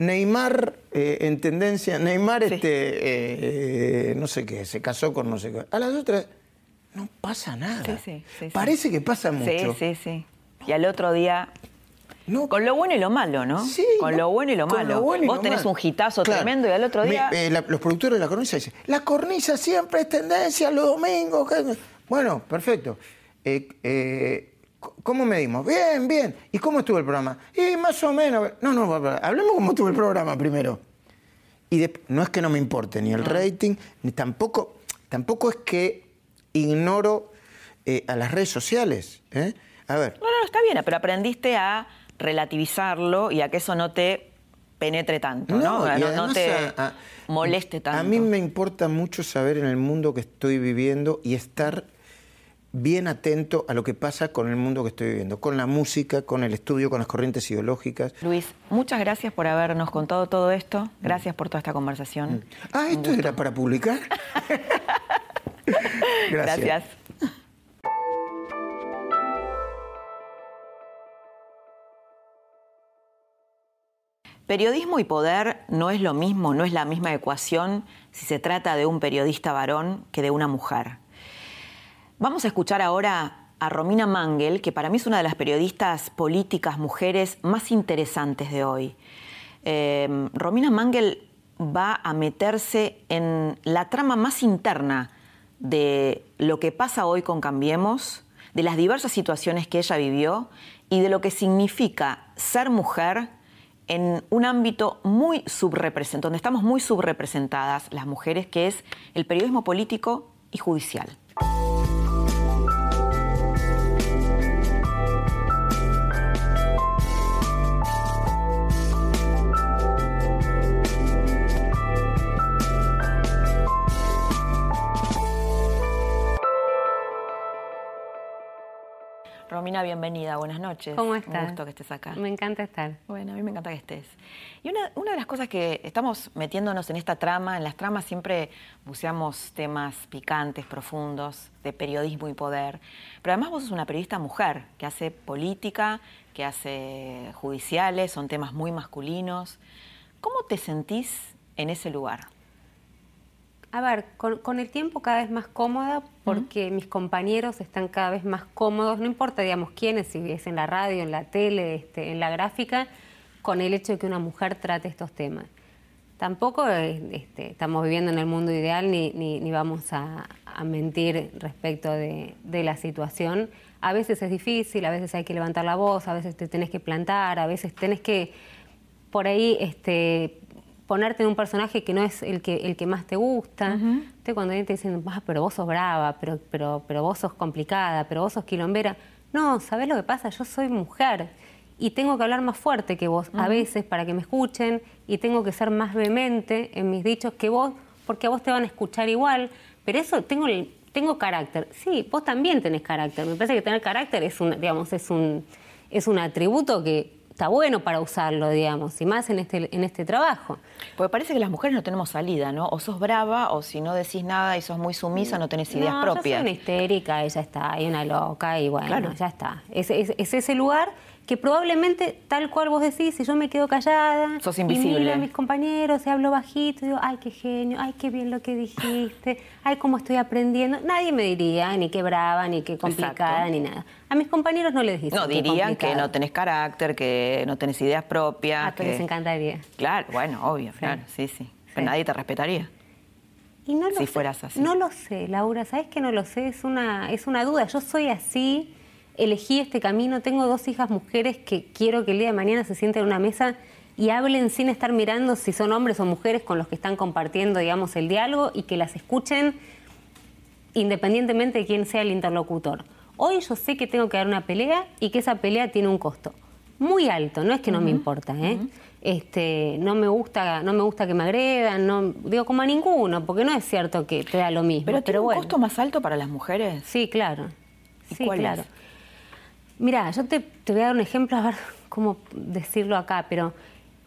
B: Neymar eh, en tendencia. Neymar,
A: Sí.
B: este, eh, no sé qué, se casó con no sé qué. A las otras no pasa nada.
A: Sí, sí, sí, sí.
B: Parece que pasa mucho.
A: Sí, sí, sí. Y al otro día,
B: No,
A: con lo bueno y lo malo, ¿no?
B: Sí,
A: con
B: no,
A: lo bueno y lo malo.
B: bueno y
A: Vos
B: lo
A: tenés
B: malo.
A: un hitazo
B: Claro.
A: tremendo y al otro día...
B: eh, la- los productores de la cornisa dicen, la cornisa siempre es tendencia los domingos. que-". Bueno, perfecto. Eh, eh, ¿Cómo medimos? Bien, bien. ¿Y cómo estuvo el programa? Y más o menos. No, no, hablemos cómo estuvo el programa primero. Y de- no es que no me importe ni el rating, ni tampoco, tampoco es que ignoro eh, a las redes sociales. ¿eh? A ver,
A: No, no, está bien, pero aprendiste a relativizarlo y a que eso no te penetre tanto, ¿no? No, te
B: a- a-
A: moleste tanto.
B: A mí me importa mucho saber en el mundo que estoy viviendo y estar bien atento a lo que pasa con el mundo que estoy viviendo, con la música, con el estudio, con las corrientes ideológicas.
A: Luis, muchas gracias por habernos contado todo esto. Gracias por toda esta conversación.
B: Ah, ¿esto era para publicar? Gracias.
A: Gracias. Periodismo y poder no es lo mismo, no es la misma ecuación si se trata de un periodista varón que de una mujer. Vamos a escuchar ahora a Romina Mangel, que para mí es una de las periodistas políticas mujeres más interesantes de hoy. Eh, Romina Mangel va a meterse en la trama más interna de lo que pasa hoy con Cambiemos, de las diversas situaciones que ella vivió y de lo que significa ser mujer en un ámbito muy subrepresentado, donde estamos muy subrepresentadas las mujeres, que es el periodismo político y judicial. Romina, bienvenida, buenas noches.
C: ¿Cómo estás?
A: Un gusto que estés acá.
C: Me encanta estar.
A: Bueno, a mí me encanta que estés. Y una, una, de las cosas que estamos metiéndonos en esta trama, en las tramas siempre buceamos temas picantes, profundos, de periodismo y poder. Pero además vos sos una periodista mujer que hace política, que hace judiciales, son temas muy masculinos. ¿Cómo te sentís en ese lugar?
C: A ver, con, el tiempo cada vez más cómoda porque mis compañeros están cada vez más cómodos, no importa, digamos, quiénes, si es en la radio, en la tele, este, en la gráfica, con el hecho de que una mujer trate estos temas. Tampoco este, estamos viviendo en el mundo ideal ni, ni, vamos a, mentir respecto de, de, la situación. A veces es difícil, a veces hay que levantar la voz, a veces te tenés que plantar, a veces tenés que por ahí este, ponerte en un personaje que no es el que, el que más te gusta. cuando te dicen, ah, pero vos sos brava, pero, pero, pero vos sos complicada, pero vos sos quilombera. No, ¿sabés lo que pasa? Yo soy mujer y tengo que hablar más fuerte que vos a veces para que me escuchen y tengo que ser más vehemente en mis dichos que vos porque a vos te van a escuchar igual. Pero eso, tengo, tengo carácter. Sí, vos también tenés carácter. Me parece que tener carácter es un, digamos, es un, es un atributo que está bueno para usarlo, digamos, y más en este, en este trabajo.
A: Porque parece que las mujeres no tenemos salida, ¿no? O sos brava, o si no decís nada y sos muy sumisa, no tenés ideas
C: no,
A: propias.
C: Yo soy una histérica, ella está, hay una loca, y bueno, ya está. es, es ese lugar que probablemente, tal cual vos decís, si yo me quedo callada,
A: Sos invisible.
C: y miro a mis compañeros y hablo bajito, digo, ay, qué genio, ay, qué bien lo que dijiste, ay, cómo estoy aprendiendo, nadie me diría ni qué brava, ni qué complicada, ni nada. A mis compañeros no les dicen
A: No, dirían que no tenés carácter, que no tenés ideas propias.
C: Ah, pero les encantaría.
A: Claro, bueno, obvio, claro, sí, sí. Pero nadie te respetaría.
C: Y no
A: si fueras así.
C: No lo sé, Laura, ¿sabes que no lo sé? Es una, es una duda. Yo soy así elegí este camino, tengo dos hijas mujeres que quiero que el día de mañana se sienten en una mesa y hablen sin estar mirando si son hombres o mujeres con los que están compartiendo, digamos, el diálogo y que las escuchen independientemente de quién sea el interlocutor. Hoy yo sé que tengo que dar una pelea y que esa pelea tiene un costo muy alto, no es que no me importa, ¿eh? Este, no me gusta, no me gusta que me agredan, no digo como a ninguno, porque no es cierto que te da lo mismo.
A: Pero tiene un costo más alto para las mujeres.
C: Sí, claro. sí, claro. Mira, yo te, voy a dar un ejemplo, a ver cómo decirlo acá, pero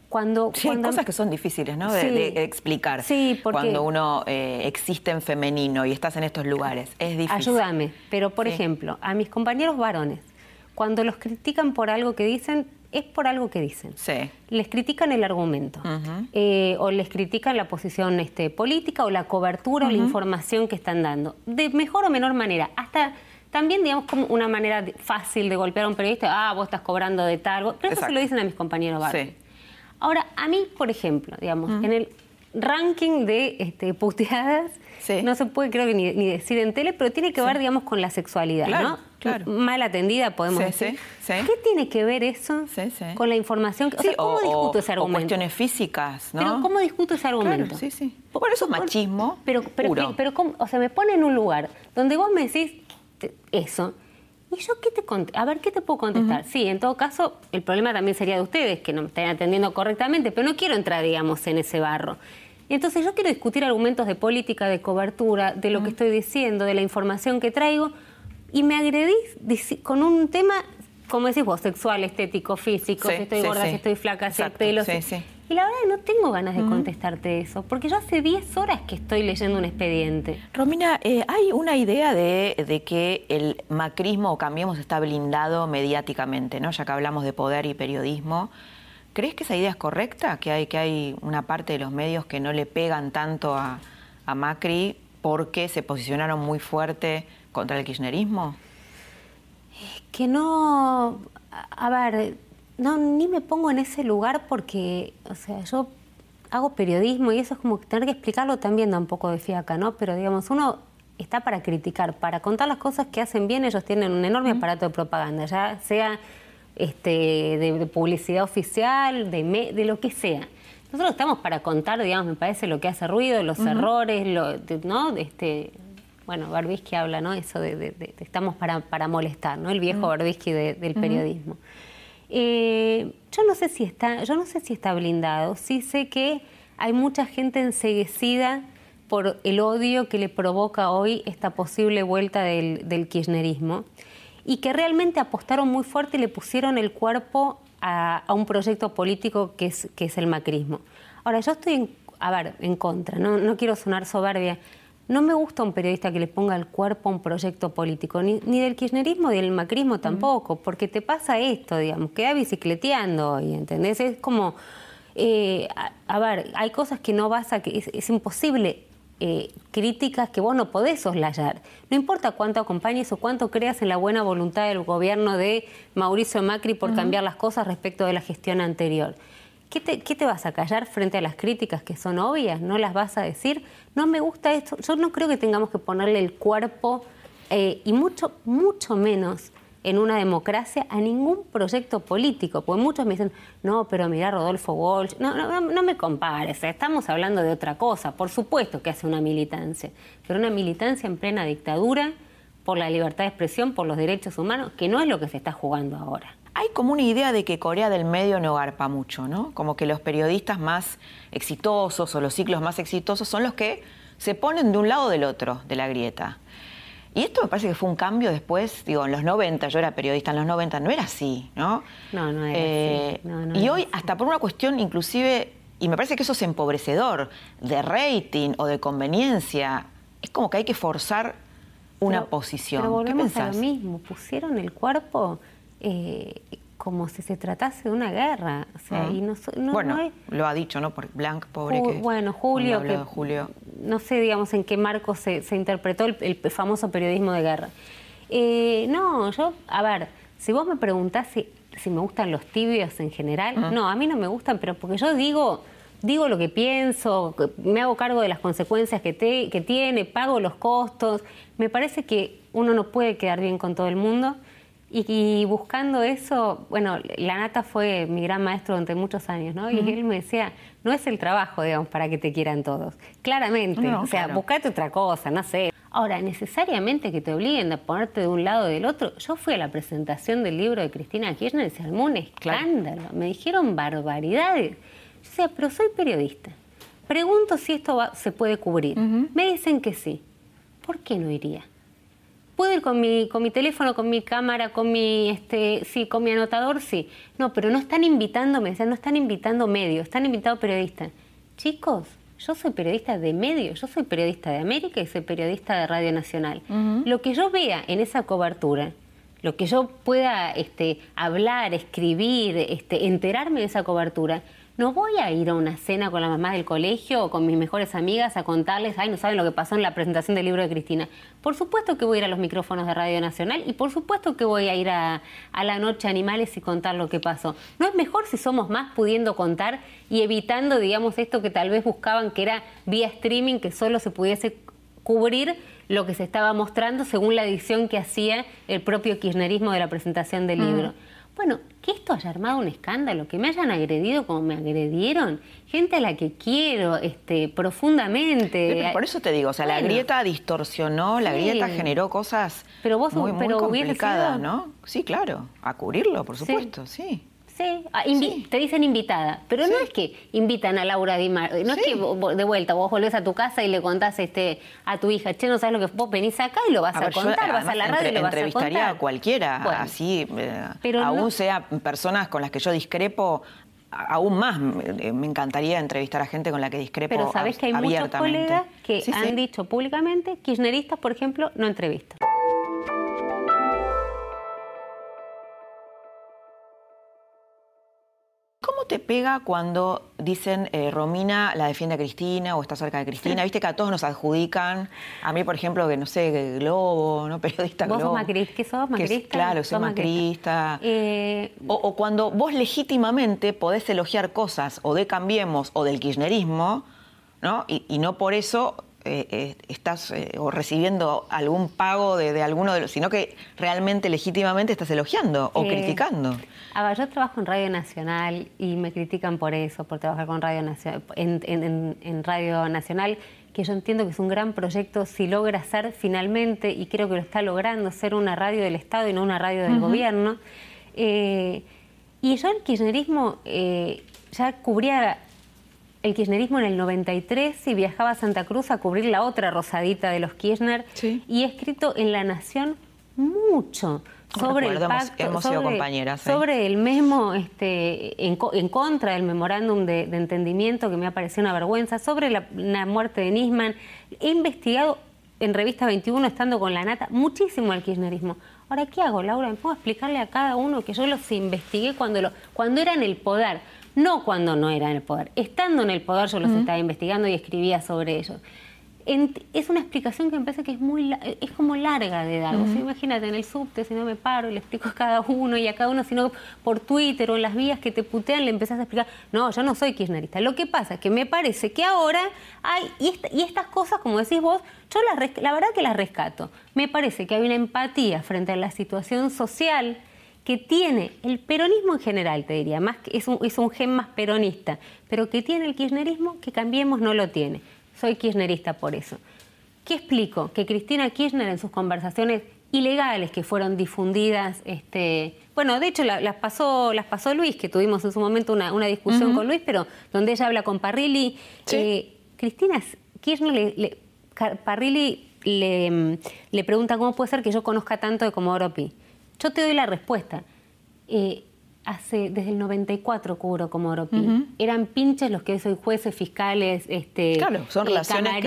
C: cuando...
A: Sí, hay cosas que son difíciles, ¿no? De, explicar.
C: Sí, porque...
A: Cuando uno eh, existe en femenino y estás en estos lugares, es difícil.
C: Ayúdame, pero por ejemplo, a mis compañeros varones, cuando los critican por algo que dicen, es por algo que dicen.
A: Sí.
C: Les critican el argumento, eh, o les critican la posición este, política, o la cobertura, o la información que están dando, de mejor o menor manera. Hasta también, digamos, como una manera fácil de golpear a un periodista, ah, vos estás cobrando de tal, pero eso se lo dicen a mis compañeros Sí. Ahora, a mí, por ejemplo, digamos, en el ranking de este, puteadas, no se puede creo que ni, decir en tele, pero tiene que ver, digamos, con la sexualidad, ¿no?
A: Claro.
C: Mal atendida, podemos decir. ¿Qué tiene que ver eso con la información? O sea, ¿cómo discuto ese argumento?
A: O cuestiones físicas, ¿no?
C: Pero ¿cómo discuto ese argumento?
A: sí, sí. Por eso es machismo
C: pero, pero, pero, o sea, me pone en un lugar donde vos me decís, eso. ¿Y yo qué te A ver, ¿qué te puedo contestar? Sí, en todo caso, el problema también sería de ustedes, que no me están atendiendo correctamente, pero no quiero entrar, digamos, en ese barro. Entonces yo quiero discutir argumentos de política, de cobertura, de lo que estoy diciendo, de la información que traigo, y me agredís con un tema, como decís vos, sexual, estético, físico, si estoy gorda, si estoy flaca, si el pelo... Y la verdad no tengo ganas de contestarte eso, porque yo hace 10 horas que estoy leyendo un expediente.
A: Romina, eh, hay una idea de, que el macrismo o Cambiemos está blindado mediáticamente, ¿no? Ya que hablamos de poder y periodismo. ¿Crees que esa idea es correcta? ¿Que hay, que hay una parte de los medios que no le pegan tanto a, a Macri porque se posicionaron muy fuerte contra el kirchnerismo?
C: Que no. A ver, no, ni me pongo en ese lugar porque, o sea, yo hago periodismo y eso es como tener que explicarlo también da un poco de fiaca, ¿no? Pero digamos, uno está para criticar, para contar las cosas que hacen bien, ellos tienen un enorme aparato de propaganda, ya sea este, de, publicidad oficial, de, de lo que sea. Nosotros estamos para contar, digamos, me parece, lo que hace ruido, los errores, lo, ¿no? Este, bueno, Barbisky habla, ¿no? Eso de, estamos para, para molestar, ¿no? El viejo Barbisky del periodismo. Eh, yo no sé si está, yo no sé si está blindado. Sí sé que hay mucha gente enseguecida por el odio que le provoca hoy esta posible vuelta del, kirchnerismo. y que realmente apostaron muy fuerte y le pusieron el cuerpo a, un proyecto político que es, que es el macrismo. Ahora, yo estoy, en, a ver, en contra, no, no quiero sonar soberbia. No me gusta un periodista que le ponga el cuerpo a un proyecto político, ni, del kirchnerismo ni del macrismo tampoco, porque te pasa esto, digamos, queda bicicleteando hoy, ¿entendés? Es como, eh, a, ver, hay cosas que no vas a, que es imposible eh, críticas que vos no podés soslayar. No importa cuánto acompañes o cuánto creas en la buena voluntad del gobierno de Mauricio Macri por cambiar las cosas respecto de la gestión anterior. ¿Qué te, vas a callar frente a las críticas que son obvias? ¿No las vas a decir? No me gusta esto. Yo no creo que tengamos que ponerle el cuerpo eh, y mucho, mucho menos en una democracia a ningún proyecto político, porque muchos me dicen, no, pero mira Rodolfo Walsh, no, no, no me compares, estamos hablando de otra cosa, por supuesto que hace una militancia, pero una militancia en plena dictadura por la libertad de expresión, por los derechos humanos, que no es lo que se está jugando ahora.
A: Hay como una idea de que Corea del Medio no garpa mucho, ¿no? Como que los periodistas más exitosos o los ciclos más exitosos son los que se ponen de un lado o del otro de la grieta. Y esto me parece que fue un cambio después, digo, en los 90, yo era periodista en los 90, no era así, ¿no?
C: No, no era así. Eh,
A: y hoy, hasta por una cuestión inclusive, y me parece que eso es empobrecedor, de rating o de conveniencia, es como que hay que forzar una posición.
C: Pero volvemos a lo mismo, pusieron el cuerpo eh, como si se tratase de una guerra. O sea, y no,
A: bueno, lo ha dicho, ¿no? Por Blanc, pobre que...
C: Bueno, Julio, que...
A: Julio
C: no sé, digamos, en qué marco se, interpretó el, famoso periodismo de guerra. Eh, no, yo, a ver, si vos me preguntás si, me gustan los tibios en general, no, a mí no me gustan, pero porque yo digo, digo lo que pienso, me hago cargo de las consecuencias que, que tiene, pago los costos. Me parece que uno no puede quedar bien con todo el mundo. Y, buscando eso, bueno, la nata fue mi gran maestro durante muchos años, ¿no? Y él me decía, no es el trabajo, digamos, para que te quieran todos. Claramente, o sea, buscate otra cosa, no sé. Ahora, necesariamente que te obliguen a ponerte de un lado o del otro. Yo fui a la presentación del libro de Cristina Kirchner y se armó un escándalo. Me dijeron barbaridades. Yo decía, pero soy periodista. Pregunto si esto se puede cubrir. Me dicen que sí. ¿Por qué no iría? ¿Puedo ir con mi, con mi teléfono, con mi cámara, con mi, este, sí, con mi anotador? Sí. No, pero no están invitándome, o sea, no están invitando medios, están invitando periodistas. Chicos, yo soy periodista de medios, yo soy periodista de América y soy periodista de Radio Nacional. Lo que yo vea en esa cobertura, lo que yo pueda este, hablar, escribir, este, enterarme de esa cobertura, no voy a ir a una cena con la mamá del colegio o con mis mejores amigas a contarles, ay, no saben lo que pasó en la presentación del libro de Cristina. Por supuesto que voy a ir a los micrófonos de Radio Nacional y por supuesto que voy a ir a, la Noche Animales y contar lo que pasó. ¿No es mejor si somos más pudiendo contar y evitando, digamos, esto que tal vez buscaban que era vía streaming, que solo se pudiese cubrir lo que se estaba mostrando según la edición que hacía el propio kirchnerismo de la presentación del libro? Bueno, que esto haya armado un escándalo, que me hayan agredido como me agredieron, gente a la que quiero este, profundamente.
A: por eso te digo, o sea, la grieta distorsionó, la grieta generó cosas pero vos, muy, muy complicadas, ¿no? Sí, claro, a cubrirlo, por supuesto, sí.
C: Ah, sí, te dicen invitada, pero no es que invitan a Laura Di Mar, no es que de vuelta vos volvés a tu casa y le contás este, a tu hija, che, no sabes lo que vos venís acá y lo vas a, contar, vas a la radio y lo vas a
A: Entrevistaría a cualquiera, así, eh, aún sea personas con las que yo discrepo, aún más me encantaría entrevistar a gente con la que discrepo
C: Pero sabés que hay muchos colegas que han dicho públicamente, kirchneristas, por ejemplo, no entrevistan.
A: Te pega cuando dicen eh, Romina la defiende a Cristina o está cerca de Cristina? Viste que a todos nos adjudican. A mí, por ejemplo, que no sé, Globo, ¿no? Periodista
C: ¿Vos
A: Globo.
C: Sos macrista, ¿Qué sos macrista?
A: claro, soy macrista. Eh, o, cuando vos legítimamente podés elogiar cosas o de Cambiemos o del kirchnerismo, ¿no? y no por eso eh, eh, estás eh, o recibiendo algún pago de, alguno de los, sino que realmente legítimamente estás elogiando o criticando.
C: A ver, yo trabajo en Radio Nacional y me critican por eso, por trabajar con Radio Nacional, en, Radio Nacional, que yo entiendo que es un gran proyecto si logra ser finalmente, y creo que lo está logrando, ser una radio del Estado y no una radio del gobierno. y yo el kirchnerismo ya cubría el kirchnerismo en el 93 y viajaba a Santa Cruz a cubrir la otra rosadita de los Kirchner y he escrito en La Nación mucho sobre el pacto, sobre, el mismo este, en, contra del memorándum de, entendimiento que me ha parecido una vergüenza, sobre la, muerte de Nisman. He investigado en Revista 21, estando con la nata, muchísimo el kirchnerismo. Ahora, ¿qué hago, Laura? ¿Me puedo explicarle a cada uno que yo los investigué cuando, lo, cuando era en el poder? No cuando no era en el poder. Estando en el poder yo los estaba investigando y escribía sobre ellos es una explicación que me parece que es muy es como larga de dar. imagínate en el subte, si no me paro y le explico a cada uno y a cada uno, sino por Twitter o en las vías que te putean le empezás a explicar, no, yo no soy kirchnerista. Lo que pasa es que me parece que ahora hay, y, estas cosas, como decís vos, yo la verdad que las rescato. Me parece que hay una empatía frente a la situación social que tiene el peronismo en general, te diría, más que es un, es un gen más peronista, pero que tiene el kirchnerismo que Cambiemos no lo tiene soy kirchnerista por eso. ¿Qué explico? Que Cristina Kirchner en sus conversaciones ilegales que fueron difundidas, este, bueno, de hecho las pasó, las pasó Luis, que tuvimos en su momento una, discusión con Luis, pero donde ella habla con Parrilli. Eh, Cristina Kirchner, le, Parrilli le, le, pregunta cómo puede ser que yo conozca tanto de Comodoro Pi. Yo te doy la respuesta. Eh, hace desde el 94 cubro como Oropi. Eran pinches los que soy jueces, fiscales, este,
A: claro, son eh, relaciones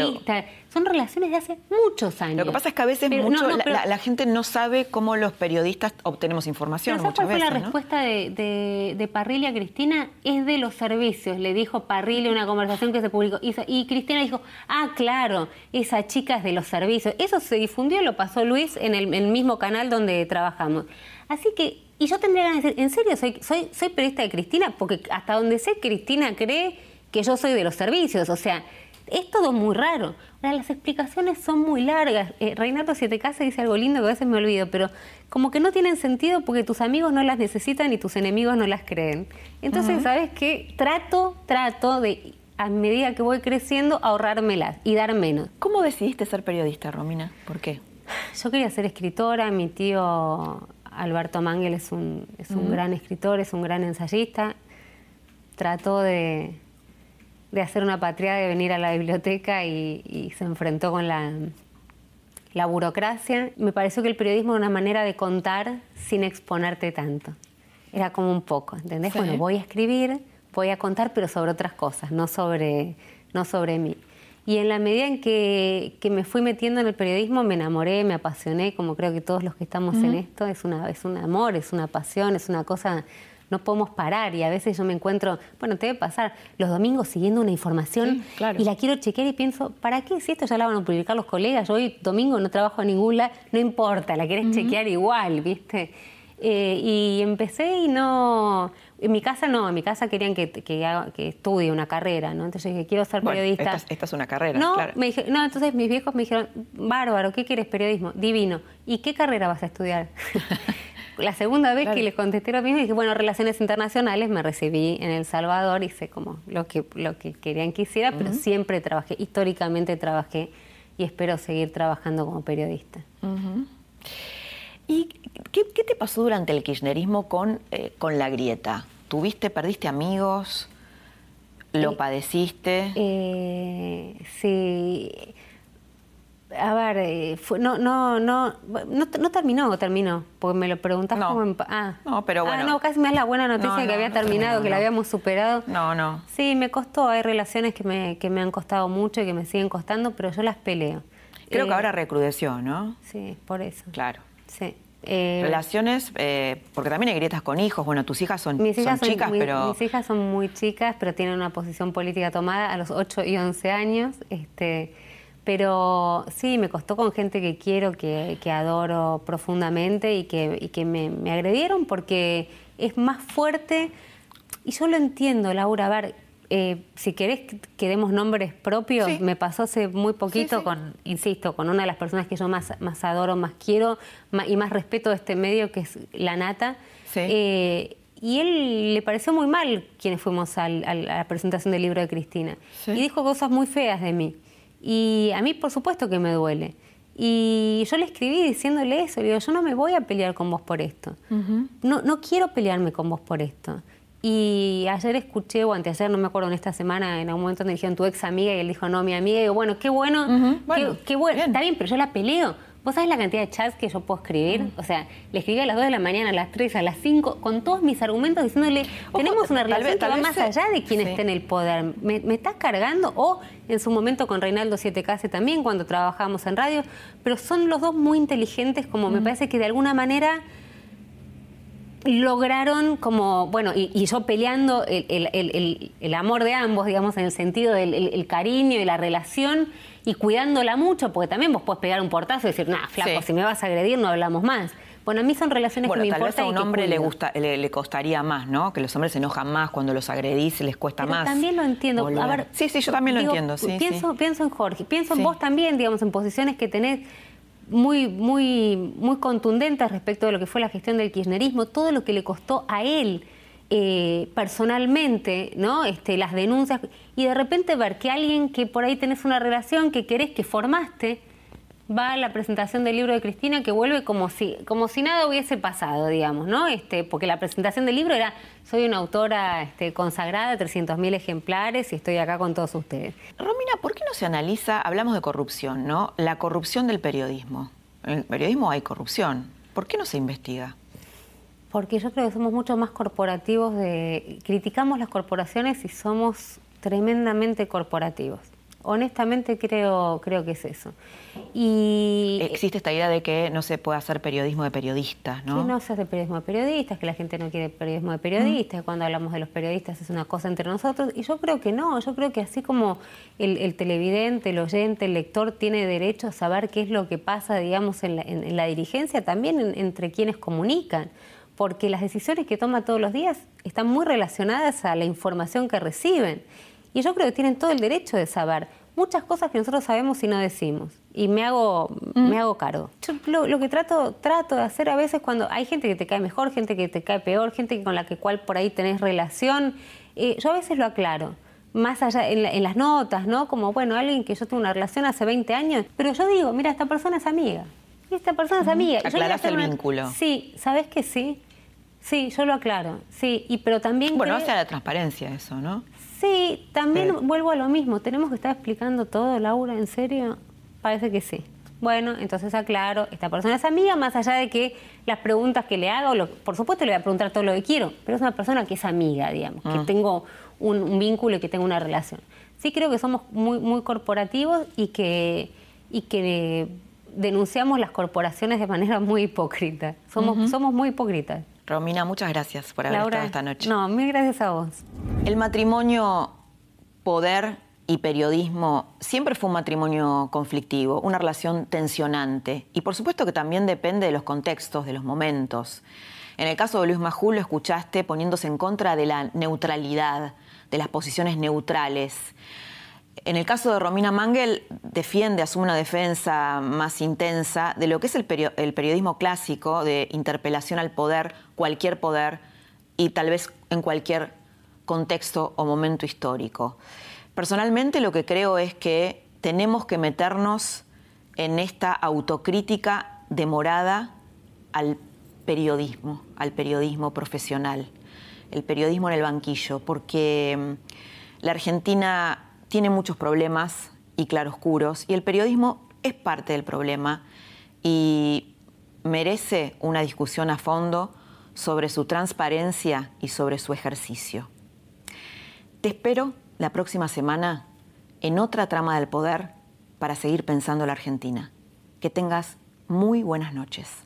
C: son relaciones de hace muchos años.
A: Lo que pasa es que a veces mucho, la, gente no sabe cómo los periodistas obtenemos información.
C: Pero
A: muchas
C: cuál fue la respuesta de, de, Parrilli a Cristina? Es de los servicios. Le dijo Parrilli una conversación que se publicó. Y, Cristina dijo, ah, claro, esa chica es de los servicios. Eso se difundió, lo pasó Luis en el, el mismo canal donde trabajamos. Así que y yo tendría que decir, ¿en serio soy, soy, soy periodista de Cristina? Porque hasta donde sé, Cristina cree que yo soy de los servicios. O sea, es todo muy raro. Ahora, las explicaciones son muy largas. Eh, Reinato, si te casas, dice algo lindo que a veces me olvido, pero como que no tienen sentido porque tus amigos no las necesitan y tus enemigos no las creen. Entonces, ¿sabes qué? Trato, trato de, a medida que voy creciendo, ahorrármelas y dar menos.
A: ¿Cómo decidiste ser periodista, Romina? ¿Por qué?
C: Yo quería ser escritora, mi tío Alberto Mangel es un, es un gran escritor, es un gran ensayista. Trató de, hacer una patria, de venir a la biblioteca y, se enfrentó con la, la burocracia. Me pareció que el periodismo era una manera de contar sin exponerte tanto. Era como un poco, ¿entendés? Bueno, voy a escribir, voy a contar, pero sobre otras cosas, no sobre, no sobre mí. Y en la medida en que, me fui metiendo en el periodismo, me enamoré, me apasioné, como creo que todos los que estamos en esto, es, una, es un amor, es una pasión, es una cosa, no podemos parar. Y a veces yo me encuentro, bueno, te debe pasar, los domingos siguiendo una información y la quiero chequear y pienso, ¿para qué? Si esto ya la van a publicar los colegas, yo hoy domingo no trabajo en ningún lado, no importa, la quieres chequear igual, ¿viste? Eh, y empecé y no en mi casa no, en mi casa querían que, que, estudie una carrera, ¿no? Entonces dije, quiero ser periodista.
A: esta, es una carrera,
C: no,
A: claro.
C: Me dije, no, entonces mis viejos me dijeron, bárbaro, ¿qué quieres periodismo? Divino. ¿Y qué carrera vas a estudiar? la segunda vez que les contesté lo mismo, dije, bueno, relaciones internacionales, me recibí en El Salvador, hice como lo que, lo que querían que hiciera, pero siempre trabajé, históricamente trabajé y espero seguir trabajando como periodista.
A: ¿Y qué, te pasó durante el kirchnerismo con, eh, con la grieta? ¿Tuviste, perdiste amigos? ¿Lo eh, padeciste?
C: Eh, sí. A ver, no, no, no, no, terminó, terminó, porque me lo preguntas
A: no.
C: como
A: ah. no, pero ah, bueno.
C: Ah, no, casi me es la buena noticia que había terminado, que la habíamos superado.
A: No, no.
C: Sí, me costó, hay relaciones que me, que me han costado mucho y que me siguen costando, pero yo las peleo.
A: Creo que ahora recrudeció, ¿no?
C: Sí, por eso.
A: Claro.
C: Sí.
A: Eh, Relaciones, eh, porque también hay grietas con hijos. Bueno, tus hijas son,
C: mis hijas
A: son chicas, pero.
C: Mis hijas son muy chicas, pero tienen una posición política tomada a los 8 y 11 años. Este, pero sí, me costó con gente que quiero, que, adoro profundamente y que, y que me, me, agredieron porque es más fuerte. Y yo lo entiendo, Laura. A ver, eh, si querés que demos nombres propios, me pasó hace muy poquito con, insisto, con una de las personas que yo más, más adoro, más quiero y más respeto de este medio, que es La Nata. Eh, y él le pareció muy mal quienes fuimos a la presentación del libro de Cristina. Y dijo cosas muy feas de mí. Y a mí, por supuesto, que me duele. Y yo le escribí diciéndole eso, le digo, yo no me voy a pelear con vos por esto. no, no quiero pelearme con vos por esto. Y ayer escuché, o anteayer, no me acuerdo, en esta semana, en algún momento me dijeron tu ex amiga y él dijo, no, mi amiga. Y digo, bueno, qué bueno, qué, bueno. está bien, pero yo la peleo. ¿Vos sabés la cantidad de chats que yo puedo escribir? O sea, le escribí a las 2 de la mañana, a las 3, a las 5, con todos mis argumentos diciéndole, tenemos una relación que va más allá de quien esté en el poder. ¿Me, estás cargando? O en su momento con Reinaldo 7K también, cuando trabajamos en radio. Pero son los dos muy inteligentes, como me parece que de alguna manera lograron como, bueno, y, yo peleando el, amor de ambos, digamos, en el sentido del cariño y la relación y cuidándola mucho, porque también vos podés pegar un portazo y decir, nah, flaco, si me vas a agredir no hablamos más. Bueno, a mí son relaciones que me tal
A: Vez a un hombre le, gusta, le, costaría más, ¿no? Que los hombres se enojan más cuando los agredís, les cuesta
C: Pero
A: más.
C: También lo entiendo. A ver,
A: sí, sí, yo también lo entiendo. Sí,
C: pienso, pienso en Jorge, pienso en vos también, digamos, en posiciones que tenés muy, muy, muy contundentes respecto de lo que fue la gestión del kirchnerismo, todo lo que le costó a él eh, personalmente, ¿no? Este, las denuncias, y de repente ver que alguien que por ahí tenés una relación que querés, que formaste, va a la presentación del libro de Cristina que vuelve como si, como si nada hubiese pasado, digamos, ¿no? Este, porque la presentación del libro era, soy una autora este, consagrada, 300.000 ejemplares y estoy acá con todos ustedes.
A: Romina, ¿por qué no se analiza, hablamos de corrupción, ¿no? La corrupción del periodismo. En el periodismo hay corrupción. ¿Por qué no se investiga?
C: Porque yo creo que somos mucho más corporativos de... Criticamos las corporaciones y somos tremendamente corporativos. Honestamente creo, creo que es eso.
A: Y existe esta idea de que no se puede hacer periodismo de periodistas, ¿no?
C: Que no se hace periodismo de periodistas, que la gente no quiere periodismo de periodistas, cuando hablamos de los periodistas es una cosa entre nosotros. Y yo creo que no, yo creo que así como el, televidente, el oyente, el lector tiene derecho a saber qué es lo que pasa, digamos, en la, dirigencia, también entre quienes comunican porque las decisiones que toma todos los días están muy relacionadas a la información que reciben. Y yo creo que tienen todo el derecho de saber muchas cosas que nosotros sabemos y no decimos. Y me hago, mm. me hago cargo. Yo lo, que trato, trato de hacer a veces cuando hay gente que te cae mejor, gente que te cae peor, gente con la que cual por ahí tenés relación, eh, yo a veces lo aclaro. Más allá en, las notas, ¿no? Como, bueno, alguien que yo tengo una relación hace 20 años, pero yo digo, mira, esta persona es amiga. Esta persona es amiga.
A: Aclarás el vínculo.
C: Sí, ¿sabes que sí? Sí, yo lo aclaro, sí, y pero también...
A: Bueno, hace la transparencia eso, ¿no?
C: Sí, también vuelvo a lo mismo, ¿tenemos que estar explicando todo, Laura, en serio? Parece que sí. Bueno, entonces aclaro, esta persona es amiga, más allá de que las preguntas que le hago, por supuesto le voy a preguntar todo lo que quiero, pero es una persona que es amiga, digamos, que mm. tengo un, vínculo y que tengo una relación. Sí creo que somos muy, muy corporativos y que, y que denunciamos las corporaciones de manera muy hipócrita. Somos, somos muy hipócritas.
A: Romina, muchas gracias por haber estado esta noche.
C: No, mil gracias a vos.
A: El matrimonio, poder y periodismo siempre fue un matrimonio conflictivo, una relación tensionante. Y por supuesto que también depende de los contextos, de los momentos. En el caso de Luis Majul lo escuchaste poniéndose en contra de la neutralidad, de las posiciones neutrales. En el caso de Romina Mangel, defiende, asume una defensa más intensa de lo que es el, periodismo clásico de interpelación al poder, cualquier poder, y tal vez en cualquier contexto o momento histórico. Personalmente lo que creo es que tenemos que meternos en esta autocrítica demorada al periodismo, al periodismo profesional, el periodismo en el banquillo, porque mm, la Argentina tiene muchos problemas y claroscuros y el periodismo es parte del problema y merece una discusión a fondo sobre su transparencia y sobre su ejercicio. Te espero la próxima semana en otra trama del poder para seguir pensando la Argentina. Que tengas muy buenas noches.